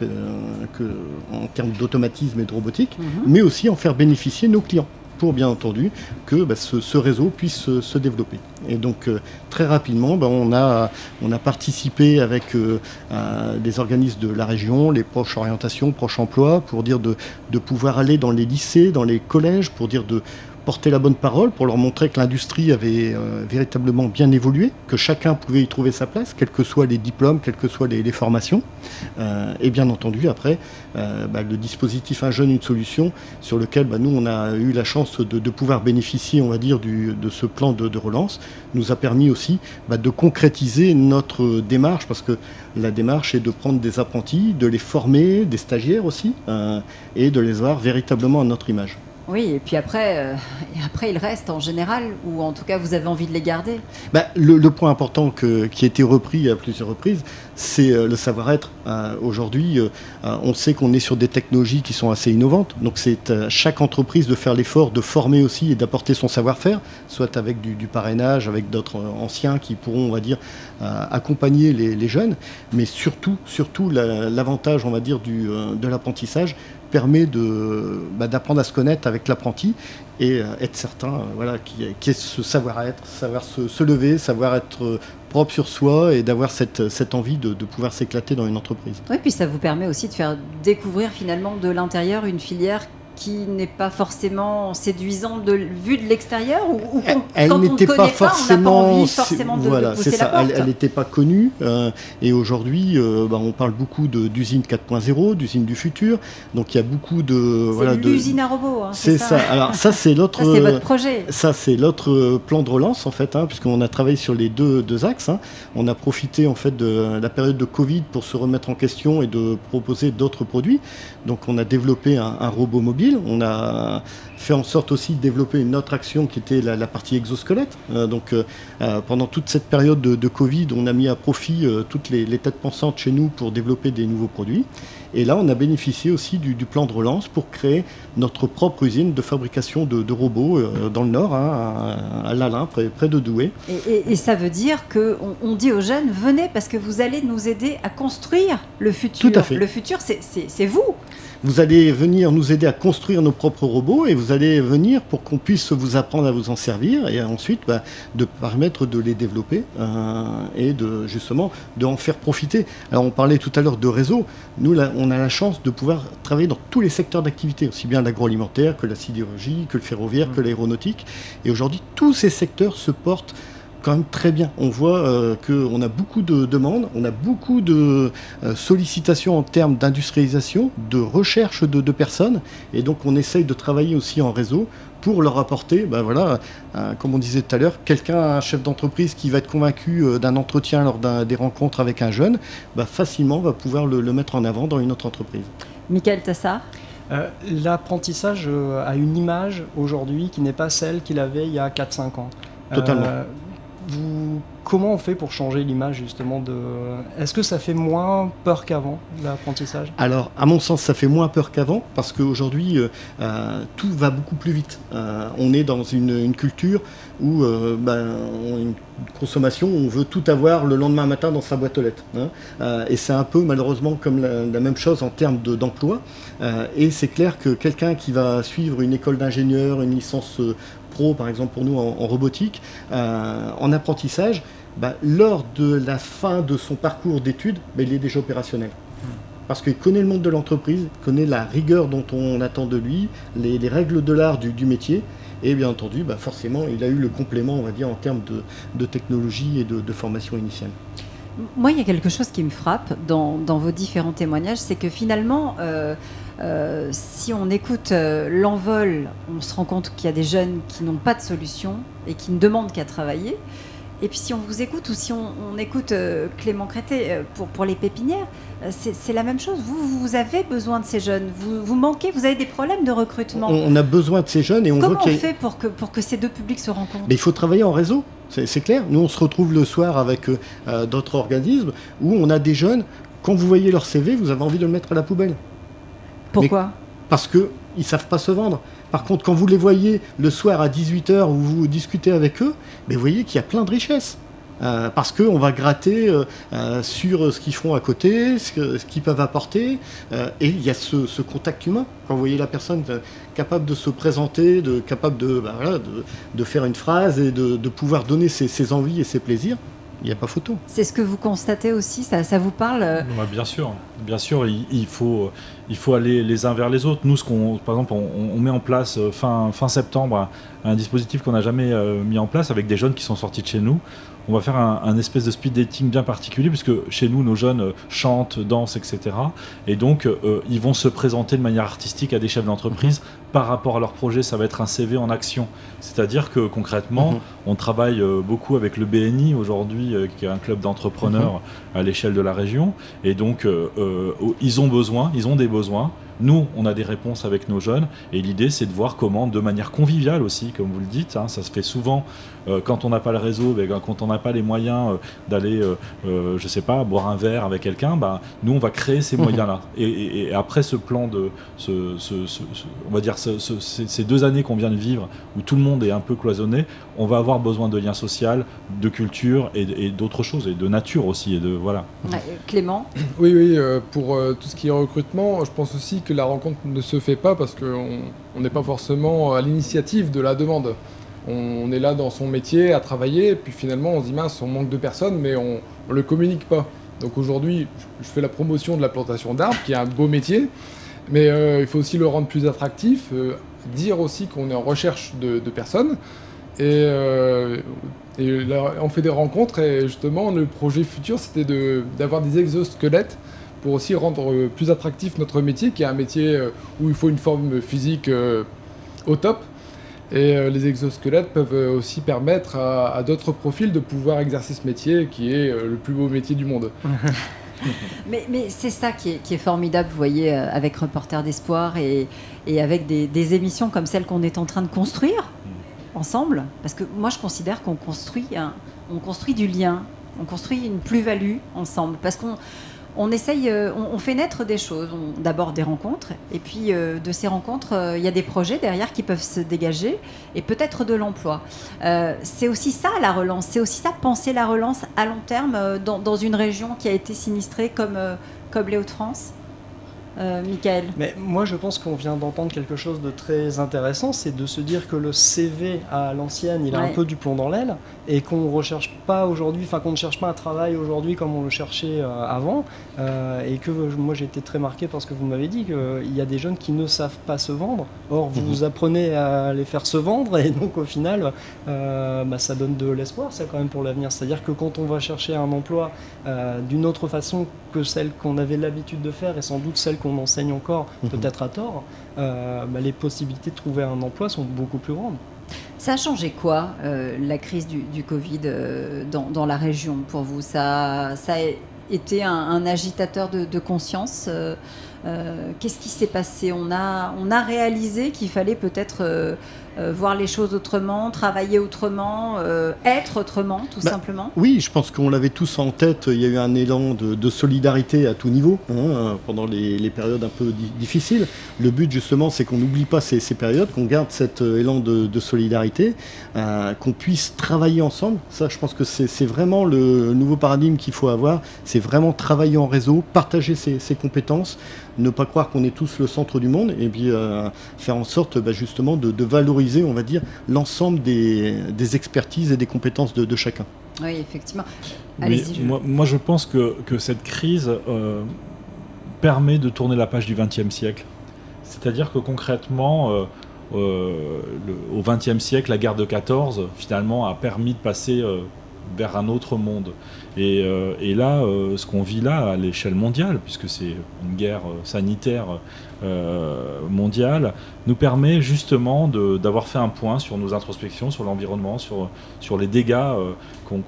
que, en termes d'automatisme et de robotique, mhm. mais aussi en faire bénéficier nos clients pour bien entendu que bah, ce, réseau puisse se, développer. Et donc euh, très rapidement, bah, on, a, participé avec euh, des organismes de la région, les proches orientations, proches emploi, pour dire de pouvoir aller dans les lycées, dans les collèges, pour dire de porter la bonne parole pour leur montrer que l'industrie avait euh, véritablement bien évolué, que chacun pouvait y trouver sa place, quels que soient les diplômes, quelles que soient les, formations. Euh, et bien entendu, après, euh, bah, le dispositif Un jeune, une solution, sur lequel bah, nous, on a eu la chance de, pouvoir bénéficier, on va dire, de ce plan de, relance, nous a permis aussi bah, de concrétiser notre démarche, parce que la démarche est de prendre des apprentis, de les former, des stagiaires aussi, et de les voir véritablement à notre image. Oui, et puis après, euh, après ils restent en général, ou en tout cas vous avez envie de les garder? Bah, le, point important qui a été repris à plusieurs reprises, c'est euh, le savoir-être. Euh, aujourd'hui, on sait qu'on est sur des technologies qui sont assez innovantes, donc c'est à chaque entreprise de faire l'effort de former aussi et d'apporter son savoir-faire, soit avec du, parrainage, avec d'autres anciens qui pourront, on va dire, accompagner les, jeunes, mais surtout, surtout l'avantage, on va dire, de l'apprentissage, permet bah, d'apprendre à se connaître avec l'apprenti et euh, être certain euh, voilà, qui est ce savoir-être, savoir se, lever, savoir être euh, propre sur soi et d'avoir cette, cette, envie de, pouvoir s'éclater dans une entreprise. Oui, puis ça vous permet aussi de faire découvrir finalement de l'intérieur une filière qui n'est pas forcément séduisante de, vue de l'extérieur ou, ou Elle- n'était pas pas, on pas envie forcément de, de voilà, pousser c'est la ça. porte. Elle- n'était pas connue. euh, et aujourd'hui, euh, bah, on parle beaucoup d'usine 4.0, d'usine du futur. Donc il y a beaucoup de c'est voilà de. l'usine à robots. hein, C'est ça. Alors ça, c'est l'autre. Ça, c'est votre projet. Ça, c'est l'autre euh, plan de relance, en fait, hein, puisqu'on a travaillé sur les deux, deux axes. hein. On a profité, en fait, de la période de Covid pour se remettre en question et de proposer d'autres produits. Donc, on a développé un, un robot mobile. On a fait en sorte aussi de développer une autre action qui était la, la partie exosquelette. Euh, donc, euh, euh, pendant toute cette période de, de Covid, on a mis à profit euh, toutes les, les têtes pensantes chez nous pour développer des nouveaux produits. Et là, on a bénéficié aussi du, du plan de relance pour créer notre propre usine de fabrication de, de robots dans le Nord, hein, à, à Lalin, près, près de Douai. Et, et- et ça veut dire que on, on dit aux jeunes venez parce que vous allez nous aider à construire le futur. Tout à fait. Le futur, c'est vous. Vous allez venir nous aider à construire nos propres robots et vous allez venir pour qu'on puisse vous apprendre à vous en servir et ensuite bah, de permettre de les développer euh, et de justement de en faire profiter. Alors on parlait tout à l'heure de réseau. Nous là, on a la chance de pouvoir travailler dans tous les secteurs d'activité, aussi bien l'agroalimentaire que la sidérurgie, que le ferroviaire, que l'aéronautique. Et aujourd'hui, tous ces secteurs se portent quand même très bien. On voit euh, qu'on a beaucoup de demandes, on a beaucoup de euh, sollicitations en termes d'industrialisation, de recherche de, de personnes, et donc on essaye de travailler aussi en réseau pour leur apporter, ben voilà, euh, comme on disait tout à l'heure, quelqu'un, un chef d'entreprise qui va être convaincu euh, d'un entretien lors d'un- des rencontres avec un jeune, bah, facilement va pouvoir le, le mettre en avant dans une autre entreprise. Michael Tassar Euh, L'apprentissage euh, a une image aujourd'hui qui n'est pas celle qu'il avait il y a 4-5 ans. Totalement. Euh, comment on fait pour changer l'image justement de... Est-ce que ça fait moins peur qu'avant, l'apprentissage? Alors, à mon sens, ça fait moins peur qu'avant parce qu'aujourd'hui, euh, euh, tout va beaucoup plus vite. Euh, on est dans une, culture où euh, ben, une consommation, on veut tout avoir le lendemain matin dans sa boîte aux lettres. hein. Et c'est un peu malheureusement comme la, même chose en termes de- d'emploi. Et c'est clair que quelqu'un qui va suivre une école d'ingénieur, une licence pro, par exemple pour nous en, robotique, euh, en apprentissage, bah, lors de la fin de son parcours d'études, bah, il est déjà opérationnel parce qu'il connaît le monde de l'entreprise, connaît la rigueur dont on attend de lui, les, les règles de l'art du, métier, et bien entendu, bah forcément, il a eu le complément, on va dire, en termes de, de technologie et de, formation initiale. Moi, il y a quelque chose qui me frappe dans, dans vos différents témoignages, c'est que finalement, euh, euh, si on écoute euh, l'envol, on se rend compte qu'il y a des jeunes qui n'ont pas de solution et qui ne demandent qu'à travailler. Et puis si on vous écoute ou si on, on écoute euh, Clément Crété pour, pour les pépinières, c'est la même chose. Vous, vous avez besoin de ces jeunes. Vous, vous manquez, vous avez des problèmes de recrutement. On, on a besoin de ces jeunes et on Comment voit on a- fait pour que, pour que ces deux publics se rencontrent? Mais il faut travailler en réseau, c'est clair. Nous, on se retrouve le soir avec d'autres organismes où on a des jeunes, quand vous voyez leur CV, vous avez envie de le mettre à la poubelle. Pourquoi parce qu'ils ne savent pas se vendre. Par contre, quand vous les voyez le soir à 18h où vous discutez avec eux, ben, vous voyez qu'il y a plein de richesses. Euh, parce qu'on va gratter euh, euh, sur ce qu'ils font à côté, ce que- ce qu'ils peuvent apporter, et il y a ce, ce contact humain. Quand vous voyez la personne capable de se présenter, de, capable de, voilà, de, de faire une phrase et de, de pouvoir donner ses, ses envies et ses plaisirs, il n'y a pas photo. C'est ce que vous constatez aussi Ça, ça vous parle euh, Ouais, bien sûr, bien sûr, il, il faut, il faut aller les uns vers les autres. Nous, ce qu'on, par exemple, on, on met en place euh, fin, fin septembre un, dispositif qu'on n'a jamais euh, mis en place avec des jeunes qui sont sortis de chez nous. On va faire un, un espèce de speed dating bien particulier puisque chez nous, nos jeunes chantent, dansent, etc. Et donc, euh, ils vont se présenter de manière artistique à des chefs d'entreprise. Par rapport à leur projet, ça va être un CV en action. C'est-à-dire que concrètement, Mhm. on travaille euh, beaucoup avec le BNI aujourd'hui, euh, qui est un club d'entrepreneurs à l'échelle de la région. Et donc, euh, ils ont besoin, ils ont des besoins. Nous, on a des réponses avec nos jeunes. Et l'idée, c'est de voir comment, de manière conviviale aussi, comme vous le dites, hein, ça se fait souvent euh, quand on n'a pas le réseau, ben, quand on n'a pas les moyens euh, d'aller, je sais pas, boire un verre avec quelqu'un, ben, nous, on va créer ces moyens-là. Et, et- et après ce plan de, ce, ce- ce- ce- on va dire, ce- ce- ces ces deux années qu'on vient de vivre, où tout le monde est un peu cloisonné, on va avoir besoin de liens sociaux, de culture et, et d'autres choses, et de nature aussi. Et de, voilà. ouais, Clément Oui, oui, euh, pour euh, tout ce qui est recrutement, je pense aussi que la rencontre ne se fait pas parce qu'on on n'est pas forcément à l'initiative de la demande. On, on est là dans son métier à travailler, et puis finalement on se dit mince, on manque de personnes, mais on ne le communique pas. Donc aujourd'hui, je- je fais la promotion de la plantation d'arbres, qui est un beau métier, Mais euh, il faut aussi le rendre plus attractif, euh, dire aussi qu'on est en recherche de, personnes. Et, euh, on fait des rencontres et justement le projet futur c'était d'avoir des exosquelettes pour aussi rendre plus attractif notre métier qui est un métier où il faut une forme physique au top. Et les exosquelettes peuvent aussi permettre à, d'autres profils de pouvoir exercer ce métier qui est le plus beau métier du monde. Mais, mais c'est ça qui est, qui est formidable, vous voyez, euh, avec Reporter d'Espoir et, et avec des, des émissions comme celle qu'on est en train de construire ensemble. Parce que moi, je considère qu'on construit, un- on construit du lien, on construit une plus-value ensemble. Parce qu'on on essaye, euh, on, fait naître des choses. D'abord des rencontres, et puis euh, de ces rencontres, euh, il y a des projets derrière qui peuvent se dégager, et peut-être de l'emploi. C'est aussi ça la relance, c'est aussi ça penser la relance à long terme dans, dans une région qui a été sinistrée comme, comme les Hauts-de-France. Euh, Michael Mais moi, je pense qu'on vient d'entendre quelque chose de très intéressant, c'est de se dire que le CV à l'ancienne, il a Ouais. un peu du plomb dans l'aile, et qu'on recherche pas aujourd'hui, enfin qu'on ne cherche pas un travail aujourd'hui comme on le cherchait euh, avant, euh, et que euh, moi j'ai été très marqué parce que vous m'avez dit qu'il y a des jeunes qui ne savent pas se vendre. Or, vous Mhm. vous apprenez à les faire se vendre, et donc au final, euh, bah, ça donne de l'espoir, ça quand même pour l'avenir. C'est-à-dire que quand on va chercher un emploi euh, d'une autre façon que celle qu'on avait l'habitude de faire, et sans doute celle qu'on enseigne encore, Mhm. peut-être à tort, euh, bah, les possibilités de trouver un emploi sont beaucoup plus grandes. Ça a changé quoi, euh, la crise du, du Covid euh, dans, dans la région pour vous? Ça, ça a été un, agitateur de, conscience. Euh, euh, Qu'est-ce qui s'est passé? On a, on a réalisé qu'il fallait peut-être euh, voir les choses autrement, travailler autrement, euh, être autrement, tout Bah, simplement Oui, je pense qu'on l'avait tous en tête. Il y a eu un élan de, de solidarité à tout niveau hein, pendant les, les périodes un peu di- difficiles. Le but, justement, c'est qu'on n'oublie pas ces, ces périodes, qu'on garde cet euh, élan de, de solidarité, euh, qu'on puisse travailler ensemble. Ça, je pense que c'est vraiment le nouveau paradigme qu'il faut avoir. C'est vraiment travailler en réseau, partager ses, ses compétences, ne pas croire qu'on est tous le centre du monde, et puis faire en sorte, bah, justement, de, de valoriser, on va dire, l'ensemble des, des expertises et des compétences de- de chacun. Oui, effectivement. Mais Allez-y. je- moi, moi, je pense que, que cette crise euh, permet de tourner la page du XXe siècle. C'est-à-dire que concrètement, euh, euh, le- au XXe siècle, la guerre de 14, finalement, a permis de passer euh, vers un autre monde. Et, euh, et là, euh, ce qu'on vit là à l'échelle mondiale, puisque c'est une guerre euh, sanitaire mondiale, nous permet justement d'avoir fait un point sur nos introspections, sur l'environnement, sur, sur les dégâts euh,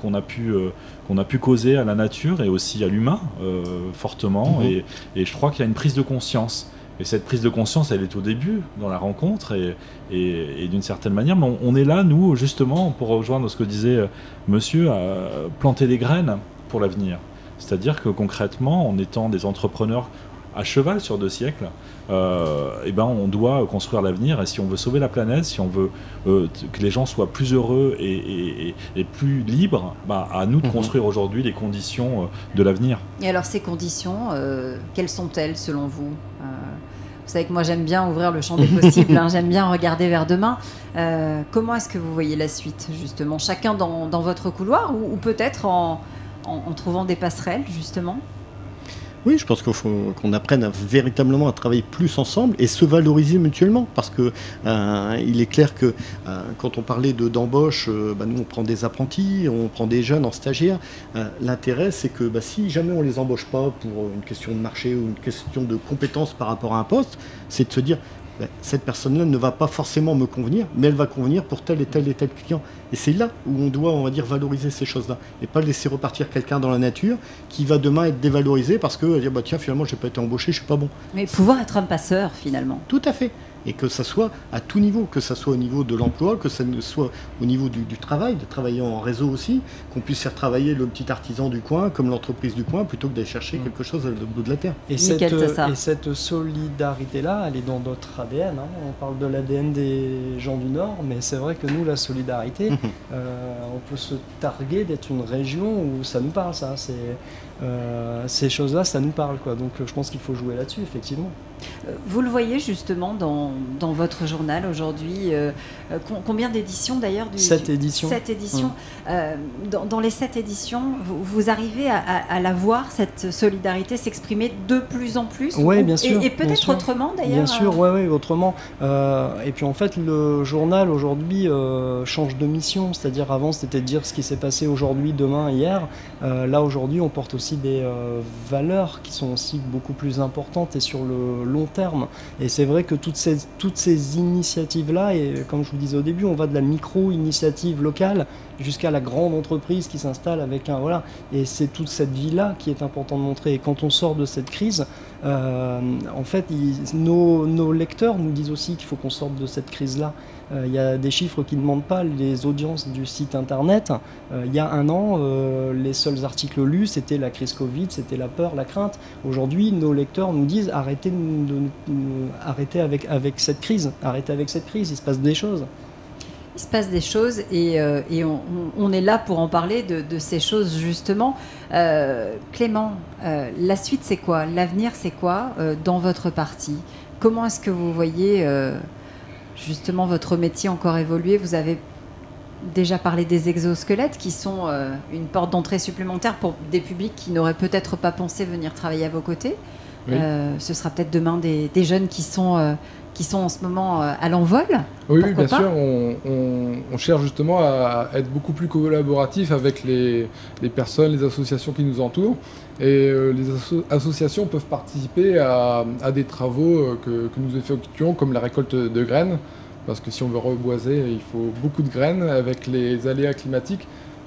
qu'on a pu... euh, qu'on a pu causer à la nature et aussi à l'humain euh, fortement. Mhm. Et, et je crois qu'il y a une prise de conscience. Et cette prise de conscience, elle est au début, dans la rencontre, et, et- et d'une certaine manière, mais on, on est là, nous, justement, pour rejoindre ce que disait euh, monsieur, à planter des graines pour l'avenir. C'est-à-dire que concrètement, en étant des entrepreneurs à cheval sur deux siècles, euh, eh ben, on doit construire l'avenir. Et si on veut sauver la planète, si on veut euh, que les gens soient plus heureux et, et- et- et plus libres, bah, à nous de Mhm. construire aujourd'hui les conditions euh, de l'avenir. Et alors ces conditions, euh, quelles sont-elles selon vous Euh, Vous savez que moi j'aime bien ouvrir le champ des possibles, hein, j'aime bien regarder vers demain. Euh, comment est-ce que vous voyez la suite justement? Chacun dans, dans votre couloir ou, ou peut-être en, en- en trouvant des passerelles justement? Oui, je pense qu'on apprenne véritablement à travailler plus ensemble et se valoriser mutuellement. Parce que euh, il est clair que euh, quand on parlait de d'embauche, euh, bah, nous on prend des apprentis, on prend des jeunes en stagiaire. Euh, L'intérêt, c'est que bah, si jamais on les embauche pas pour une question de marché ou une question de compétence par rapport à un poste, c'est de se dire bah, cette personne-là ne va pas forcément me convenir, mais elle va convenir pour tel et tel et tel client. Et c'est là où on doit, on va dire, valoriser ces choses-là. Et pas laisser repartir quelqu'un dans la nature qui va demain être dévalorisé parce que, dire, bah, tiens, finalement, j'ai pas été embauché, je suis pas bon. Mais pouvoir être un passeur finalement. Tout à fait. Et que ça soit à tout niveau, que ça soit au niveau de l'emploi, que ça ne soit au niveau du, du travail, de travailler en réseau aussi, qu'on puisse faire travailler le petit artisan du coin comme l'entreprise du coin plutôt que d'aller chercher Mm. quelque chose à l'autre bout de la terre. Et Nickel, cette, c'est ça. et cette solidarité-là, elle est dans notre ADN. hein. On parle de l'ADN des gens du Nord, mais c'est vrai que nous, la solidarité, euh, peut se targuer d'être une région où ça nous parle, ça. Euh, ces choses-là, ça nous parle. Quoi. Donc euh, je pense qu'il faut jouer là-dessus, effectivement. Euh, vous le voyez justement dans, dans votre journal aujourd'hui. euh, com- combien d'éditions d'ailleurs du, Sept éditions. Sept éditions. Euh, dans, dans les sept éditions, vous, vous arrivez à, à- à la voir, cette solidarité s'exprimer de plus en plus Ouais, ou- bien sûr, Et, peut-être autrement d'ailleurs Bien sûr, euh, ouais, autrement. Euh, et puis en fait, le journal aujourd'hui change de mission. C'est-à-dire avant, c'était de dire ce qui s'est passé aujourd'hui, demain, hier. Euh, là, aujourd'hui, on porte aussi des euh, valeurs qui sont aussi beaucoup plus importantes et sur le long terme. Et c'est vrai que toutes ces, toutes ces initiatives-là, et comme je vous disais au début, on va de la micro-initiative locale jusqu'à la grande entreprise qui s'installe avec un voilà et c'est toute cette vie là qui est important de montrer et quand on sort de cette crise euh, en fait nos, nos lecteurs nous disent aussi qu'il faut qu'on sorte de cette crise là il y a des chiffres qui ne demandent pas les audiences du site internet. Euh, il y a un an euh, les seuls articles lus c'était la crise Covid c'était la peur la crainte. Aujourd'hui nos lecteurs nous disent arrêtez arrêtez avec avec cette crise arrêtez avec cette crise il se passe des choses. Il se passe des choses et, euh, on, est là pour en parler de, ces choses justement. Euh, Clément, euh, la suite c'est quoi? L'avenir c'est quoi euh, dans votre parti? Comment est-ce que vous voyez euh, justement votre métier encore évoluer Vous avez déjà parlé des exosquelettes qui sont euh, une porte d'entrée supplémentaire pour des publics qui n'auraient peut-être pas pensé venir travailler à vos côtés. Oui. Euh, ce sera peut-être demain des, des jeunes qui sont, euh, qui sont en ce moment euh, à l'envol. Oui, bien sûr, on, on- on cherche justement à être beaucoup plus collaboratif avec les, les personnes, les associations qui nous entourent. Et euh, les asso- associations peuvent participer à, à des travaux euh, que, que nous effectuons, comme la récolte de graines, parce que si on veut reboiser, il faut beaucoup de graines avec les aléas climatiques.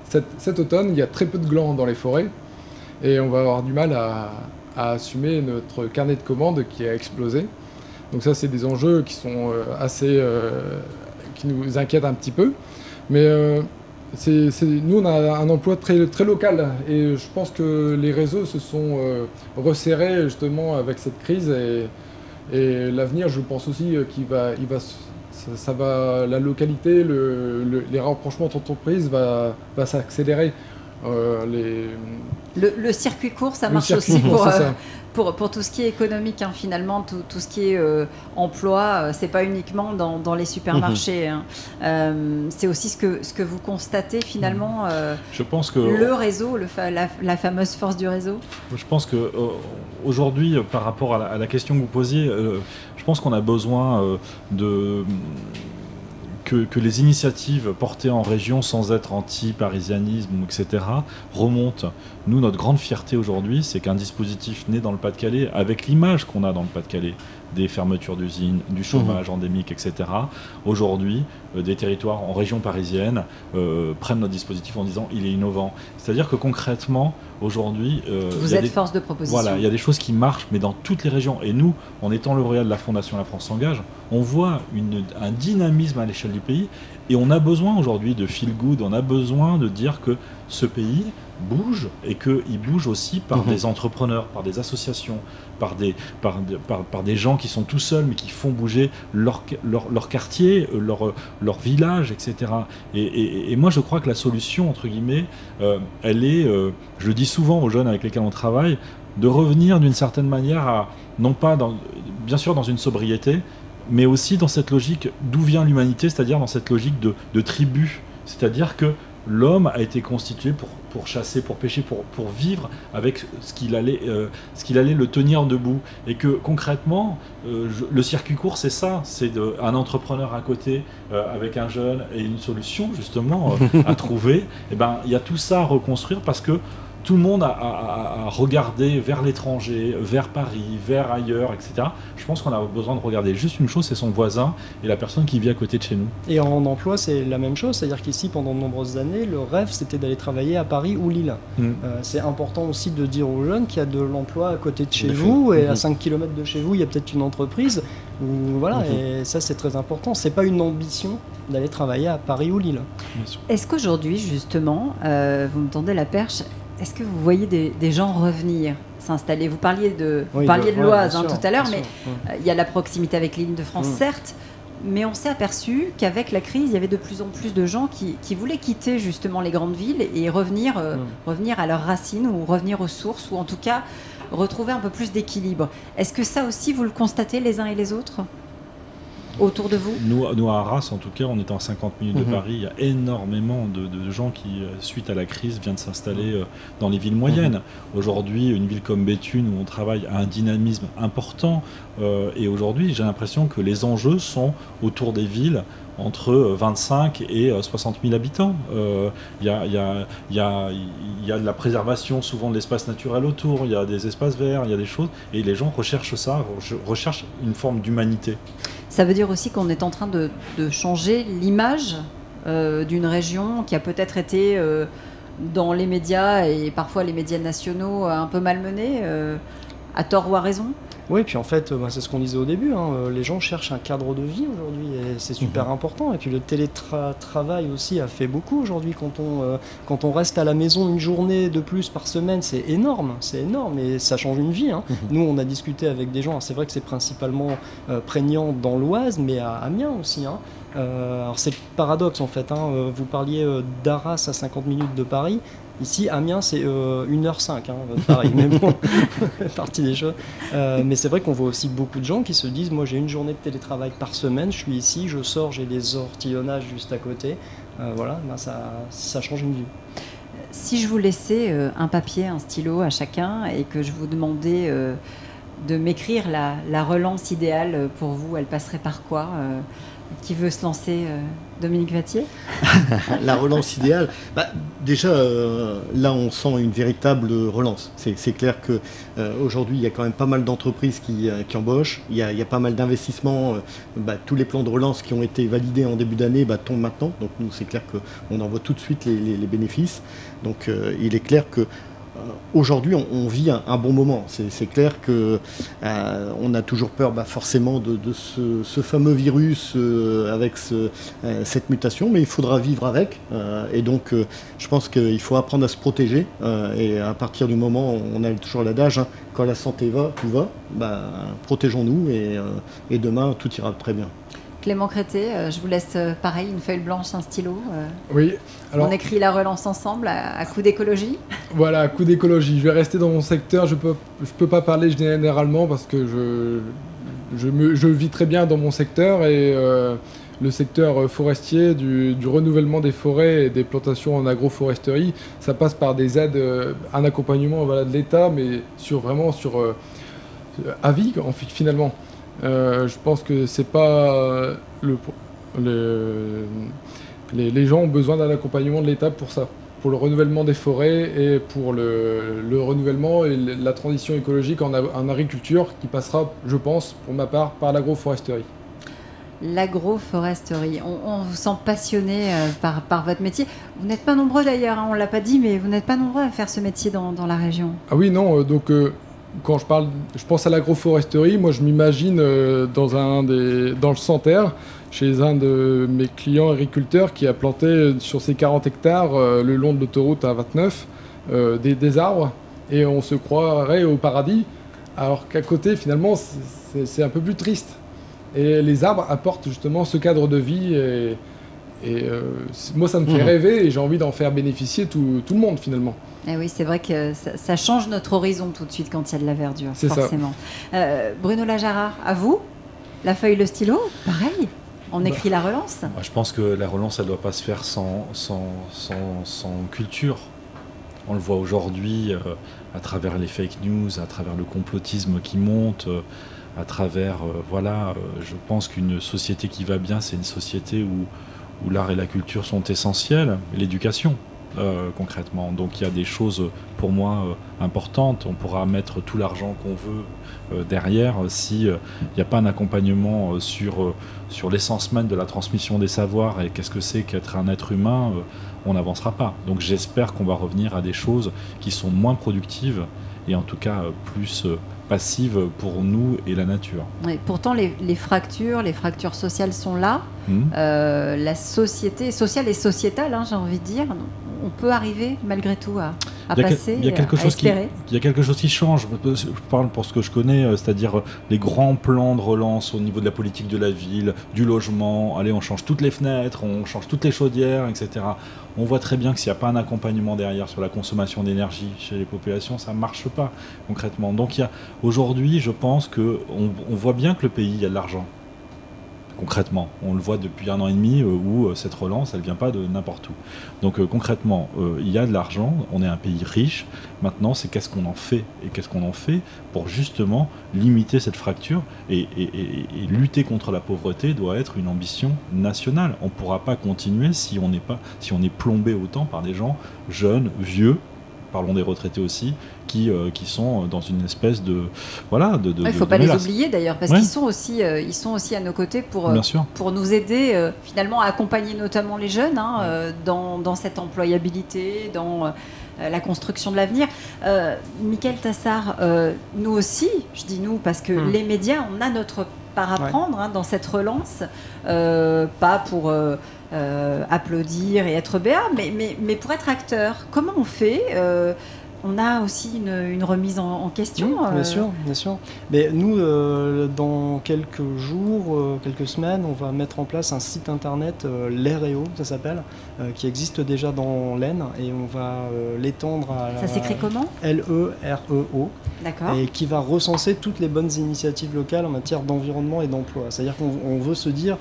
Cet, cet automne, il y a très peu de glands dans les forêts, et on va avoir du mal à, à assumer notre carnet de commandes qui a explosé. Donc ça, c'est des enjeux qui sont euh, assez, euh, qui nous inquiètent un petit peu. Mais euh, c'est, c'est- nous, on a un emploi très, très local et je pense que les réseaux se sont euh, resserrés justement avec cette crise et, et l'avenir, je pense aussi qu'il va, il va, ça, ça va, la localité, le, le- les rapprochements d'entreprises va, va s'accélérer. Euh, les, Le, le circuit court, ça marche aussi court, pour, euh. Pour, pour tout ce qui est économique, hein, finalement, tout, tout ce qui est euh, emploi, euh, c'est pas uniquement dans, dans les supermarchés. hein. Euh, c'est aussi ce que, ce que vous constatez finalement, euh, Je pense que le réseau, le fa- la, la fameuse force du réseau? Je pense que aujourd'hui, par rapport à la, à la question que vous posiez, je pense qu'on a besoin de que, les initiatives portées en région, sans être anti-parisianisme, etc., remontent. Nous, notre grande fierté aujourd'hui, c'est qu'un dispositif né dans le Pas-de-Calais, avec l'image qu'on a dans le Pas-de-Calais, des fermetures d'usines, du chômage endémique, etc., aujourd'hui, euh, des territoires en région parisienne euh, prennent notre dispositif en disant il est innovant. C'est-à-dire que concrètement, aujourd'hui, euh, Vous êtes des- force de proposition. voilà, il y a des choses qui marchent, mais dans toutes les régions. Et nous, en étant lauréat de la Fondation La France s'engage, on voit une- un dynamisme à l'échelle du pays. Et on a besoin aujourd'hui de feel good, on a besoin de dire que ce pays bouge et qu'il bouge aussi par Mhm. des entrepreneurs, par des associations, par des, par, par, par des gens qui sont tout seuls mais qui font bouger leur, leur, leur quartier, euh, leur, leur village, etc. Et, et- et moi je crois que la solution, entre guillemets, euh, elle est, euh, je le dis souvent aux jeunes avec lesquels on travaille, de revenir d'une certaine manière à, non pas dans, bien sûr dans une sobriété, mais aussi dans cette logique d'où vient l'humanité, c'est-à-dire dans cette logique de, de tribu. C'est-à-dire que l'homme a été constitué pour, pour chasser, pour pêcher, pour, pour vivre avec ce qu'il allait, euh, ce qu'il allait le tenir debout. Et que concrètement, euh, je- le circuit court, c'est ça. C'est un entrepreneur à côté euh, avec un jeune et une solution justement à trouver. Et ben, il y a tout ça à reconstruire parce que tout le monde a, a- a- a regardé vers l'étranger, vers Paris, vers ailleurs, etc. Je pense qu'on a besoin de regarder juste une chose, c'est son voisin et la personne qui vit à côté de chez nous. Et en emploi, c'est la même chose, c'est-à-dire qu'ici, pendant de nombreuses années, le rêve, c'était d'aller travailler à Paris ou Lille. Mm. Euh, c'est important aussi de dire aux jeunes qu'il y a de l'emploi à côté de chez vous, et à Mhm. 5 km de chez vous, il y a peut-être une entreprise. Où, voilà, Mhm. et ça, c'est très important. C'est pas une ambition d'aller travailler à Paris ou Lille. Est-ce qu'aujourd'hui, justement, euh, vous me tendez la perche, est-ce que vous voyez des, des gens revenir s'installer? Vous parliez de, vous Oui, parliez de l'Oise hein, tout à l'heure, mais euh, il y a la proximité avec l'île de France, Mm. certes, mais on s'est aperçu qu'avec la crise, il y avait de plus en plus de gens qui, qui voulaient quitter justement les grandes villes et revenir, euh, Mm. revenir à leurs racines ou revenir aux sources, ou en tout cas retrouver un peu plus d'équilibre. Est-ce que ça aussi, vous le constatez les uns et les autres? Autour de vous nous, nous, à Arras, en tout cas, on est en 50 minutes de Mhm. Paris. Il y a énormément de, de gens qui, euh, suite à la crise, viennent s'installer euh, dans les villes moyennes. Aujourd'hui, une ville comme Béthune, où on travaille, a un dynamisme important. euh, et aujourd'hui, j'ai l'impression que les enjeux sont autour des villes entre euh, 25 et euh, 60 000 habitants. Euh, Il y, a, il y, a, de la préservation souvent de l'espace naturel autour, il y a des espaces verts, il y a des choses, et les gens recherchent ça, re- recherchent une forme d'humanité. Ça veut dire aussi qu'on est en train de, changer l'image euh, d'une région qui a peut-être été euh, dans les médias et parfois les médias nationaux euh, un peu malmenée, euh, à tort ou à raison. Oui, puis en fait, euh, bah, c'est ce qu'on disait au début, hein, euh, les gens cherchent un cadre de vie aujourd'hui et c'est super important. Et puis le télétravail aussi a fait beaucoup aujourd'hui. Quand, on, euh, quand on reste à la maison une journée de plus par semaine, c'est énorme, c'est énorme et ça change une vie. hein. Nous, on a discuté avec des gens, c'est vrai que c'est principalement euh, prégnant dans l'Oise, mais à Amiens aussi. hein. Euh, alors c'est le paradoxe en fait, vous parliez d'Arras à 50 minutes de Paris. Ici, Amiens, c'est euh, 1h05 hein, de Paris, mais bon, partie des choses. Euh, mais c'est vrai qu'on voit aussi beaucoup de gens qui se disent, moi j'ai une journée de télétravail par semaine, je suis ici, je sors, j'ai des ortillonnages juste à côté. Euh, voilà, ben, ça, change une vie. Si je vous laissais euh, un papier, un stylo à chacun et que je vous demandais euh, de m'écrire la, la relance idéale pour vous, elle passerait par quoi euh, Qui veut se lancer euh, Dominique Vattier la relance idéale, bah, déjà euh, là on sent une véritable relance. C'est clair que euh, aujourd'hui il y a quand même pas mal d'entreprises qui, euh, embauchent, il y, a, pas mal d'investissements. bah, tous les plans de relance qui ont été validés en début d'année bah, tombent maintenant. Donc nous c'est clair qu'on en voit tout de suite les, bénéfices. Donc il est clair que Aujourd'hui, on, vit un, bon moment. C'est clair que euh, on a toujours peur, bah, forcément, de, ce, fameux virus euh, avec ce, euh, cette mutation, mais il faudra vivre avec. Euh, et donc, euh, je pense qu'il faut apprendre à se protéger. euh, et à partir du moment, où on a toujours l'adage, hein, quand la santé va, tout va, bah, protégeons-nous euh, et demain, tout ira très bien. Clément Crété, euh, je vous laisse euh, pareil, une feuille blanche, un stylo. euh, Oui, alors On écrit la relance ensemble à, à coup d'écologie. voilà, coup d'écologie. Je vais rester dans mon secteur. Je peux, je peux pas parler généralement parce que je, je, me, je vis très bien dans mon secteur et euh, le secteur forestier, du, du renouvellement des forêts et des plantations en agroforesterie, ça passe par des aides, un accompagnement voilà, de l'État, mais sur vraiment sur euh, à vie en fi- finalement. Euh, je pense que c'est pas euh, le, le- les, les gens ont besoin d'un accompagnement de l'État pour ça, pour le renouvellement des forêts et pour le, le renouvellement et la transition écologique en, agriculture qui passera, je pense, pour ma part, par l'agroforesterie. L'agroforesterie. On, on vous sent passionné euh, par, par votre métier. Vous n'êtes pas nombreux d'ailleurs, hein, on ne l'a pas dit, mais vous n'êtes pas nombreux à faire ce métier dans, dans la région. Ah oui, non, donc euh, quand je parle, je pense à l'agroforesterie, moi je m'imagine euh, dans, un des, dans le Santerre, chez un de mes clients agriculteurs qui a planté euh, sur ses 40 hectares euh, le long de l'autoroute à 29 euh, des, des arbres et on se croirait au paradis, alors qu'à côté finalement c'est un peu plus triste. Et les arbres apportent justement ce cadre de vie et, et, euh, moi ça me fait Mhm. rêver et j'ai envie d'en faire bénéficier tout, tout le monde finalement. Et Eh oui, c'est vrai que ça, ça change notre horizon tout de suite quand il y a de la verdure, C'est ça. forcément. Euh, Bruno Lajarard, à vous? La feuille, le stylo? Pareil On Bah. écrit la relance? Je pense que la relance, elle ne doit pas se faire sans, sans, sans, sans culture. On le voit aujourd'hui euh, à travers les fake news, à travers le complotisme qui monte, euh, à travers, euh, voilà, euh, je pense qu'une société qui va bien, c'est une société où, où l'art et la culture sont essentiels, l'éducation. euh, concrètement. Donc il y a des choses pour moi euh, importantes. On pourra mettre tout l'argent qu'on veut euh, derrière si il n'y a pas un accompagnement sur, l'essence même de la transmission des savoirs et qu'est-ce que c'est qu'être un être humain, on n'avancera pas. Donc j'espère qu'on va revenir à des choses qui sont moins productives et en tout cas plus passives pour nous et la nature. Pourtant, les, les fractures, les fractures sociales sont là. Hmm Euh, la société sociale et sociétale, hein, j'ai envie de dire, on peut arriver malgré tout à, à Il y a, passer, il y a quelque à chose qui, il y a quelque chose qui change. Je parle pour ce que je connais, euh, c'est-à-dire les grands plans de relance au niveau de la politique de la ville, du logement. Allez, on change toutes les fenêtres, on change toutes les chaudières, etc. On voit très bien que s'il n'y a pas un accompagnement derrière sur la consommation d'énergie chez les populations, ça ne marche pas concrètement. Donc il y a aujourd'hui, je pense que on, on voit bien que le pays il y a de l'argent concrètement. On le voit depuis un an et demi euh, où euh, cette relance, elle vient pas de n'importe où. Donc euh, concrètement, il y a de l'argent, on est un pays riche. Maintenant, c'est qu'est-ce qu'on en fait et qu'est-ce qu'on en fait pour justement limiter cette fracture et, lutter contre la pauvreté doit être une ambition nationale. On ne pourra pas continuer si on si on est plombé autant par des gens jeunes, vieux, parlons des retraités aussi, qui, euh, qui sont dans une espèce de voilà de, il ne faut pas les oublier d'ailleurs parce qu'ils sont aussi euh, ils sont aussi à nos côtés pour euh, pour nous aider finalement à accompagner notamment les jeunes hein, dans, dans, cette employabilité dans la construction de l'avenir. Euh, Michael Tassar, nous aussi, je dis nous parce que hmm. les médias, on a notre part à prendre hein, dans cette relance, pas pour applaudir et être béat, mais, mais, mais, pour être acteur. Comment on fait on a aussi une, remise en, question. bien euh. sûr, bien sûr. Mais nous, euh, dans quelques jours, euh, quelques semaines, on va mettre en place un site internet, l'EREO, ça s'appelle, qui existe déjà dans l'Aisne, et on va l'étendre à. Ça s'écrit comment L-E-R-E-O. D'accord. Et qui va recenser toutes les bonnes initiatives locales en matière d'environnement et d'emploi. C'est-à-dire qu'on veut se dire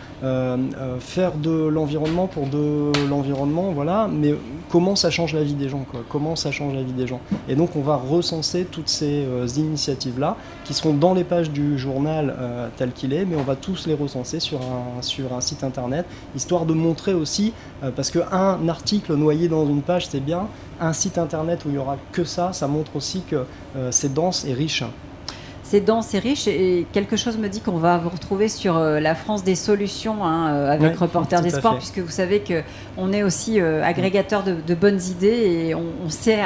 faire de l'environnement pour de l'environnement, voilà, mais comment ça change la vie des gens, quoi Comment ça change la vie des gens et donc on va recenser toutes ces euh, initiatives-là, qui seront dans les pages du journal euh, tel qu'il est, mais on va tous les recenser sur un, sur un site internet, histoire de montrer aussi, euh, parce qu'un article noyé dans une page c'est bien, un site internet où il n'y aura que ça, ça montre aussi que c'est dense et riche. C'est dense et riche. Et quelque chose me dit qu'on va vous retrouver sur la France des solutions hein, avec Reporter d'Espoir puisque vous savez qu'on est aussi agrégateur de, bonnes idées et on, on sait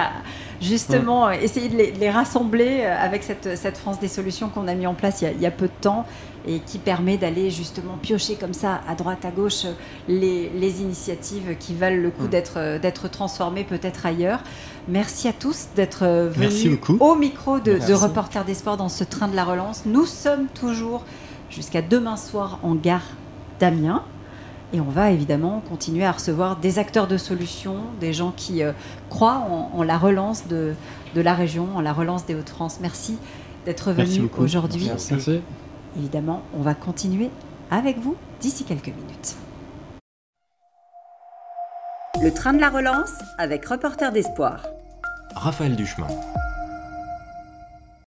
justement euh, essayer de les, rassembler euh, avec cette, cette, France des solutions qu'on a mis en place il y a, peu de temps et qui permet d'aller justement piocher comme ça à droite à gauche les, les initiatives qui valent le coup mm. d'être euh, d'être transformées peut-être ailleurs. Merci à tous d'être venus au micro de, de Reporters des Sports dans ce train de la relance. Nous sommes toujours jusqu'à demain soir en gare d'Amiens. Et on va évidemment continuer à recevoir des acteurs de solutions, des gens qui euh, croient en, la relance de, de, la région, en la relance des Hauts-de-France. Merci d'être venu aujourd'hui. Merci. Évidemment, on va continuer avec vous d'ici quelques minutes. Le train de la relance avec Reporter d'Espoir. Raphaël Duchemin.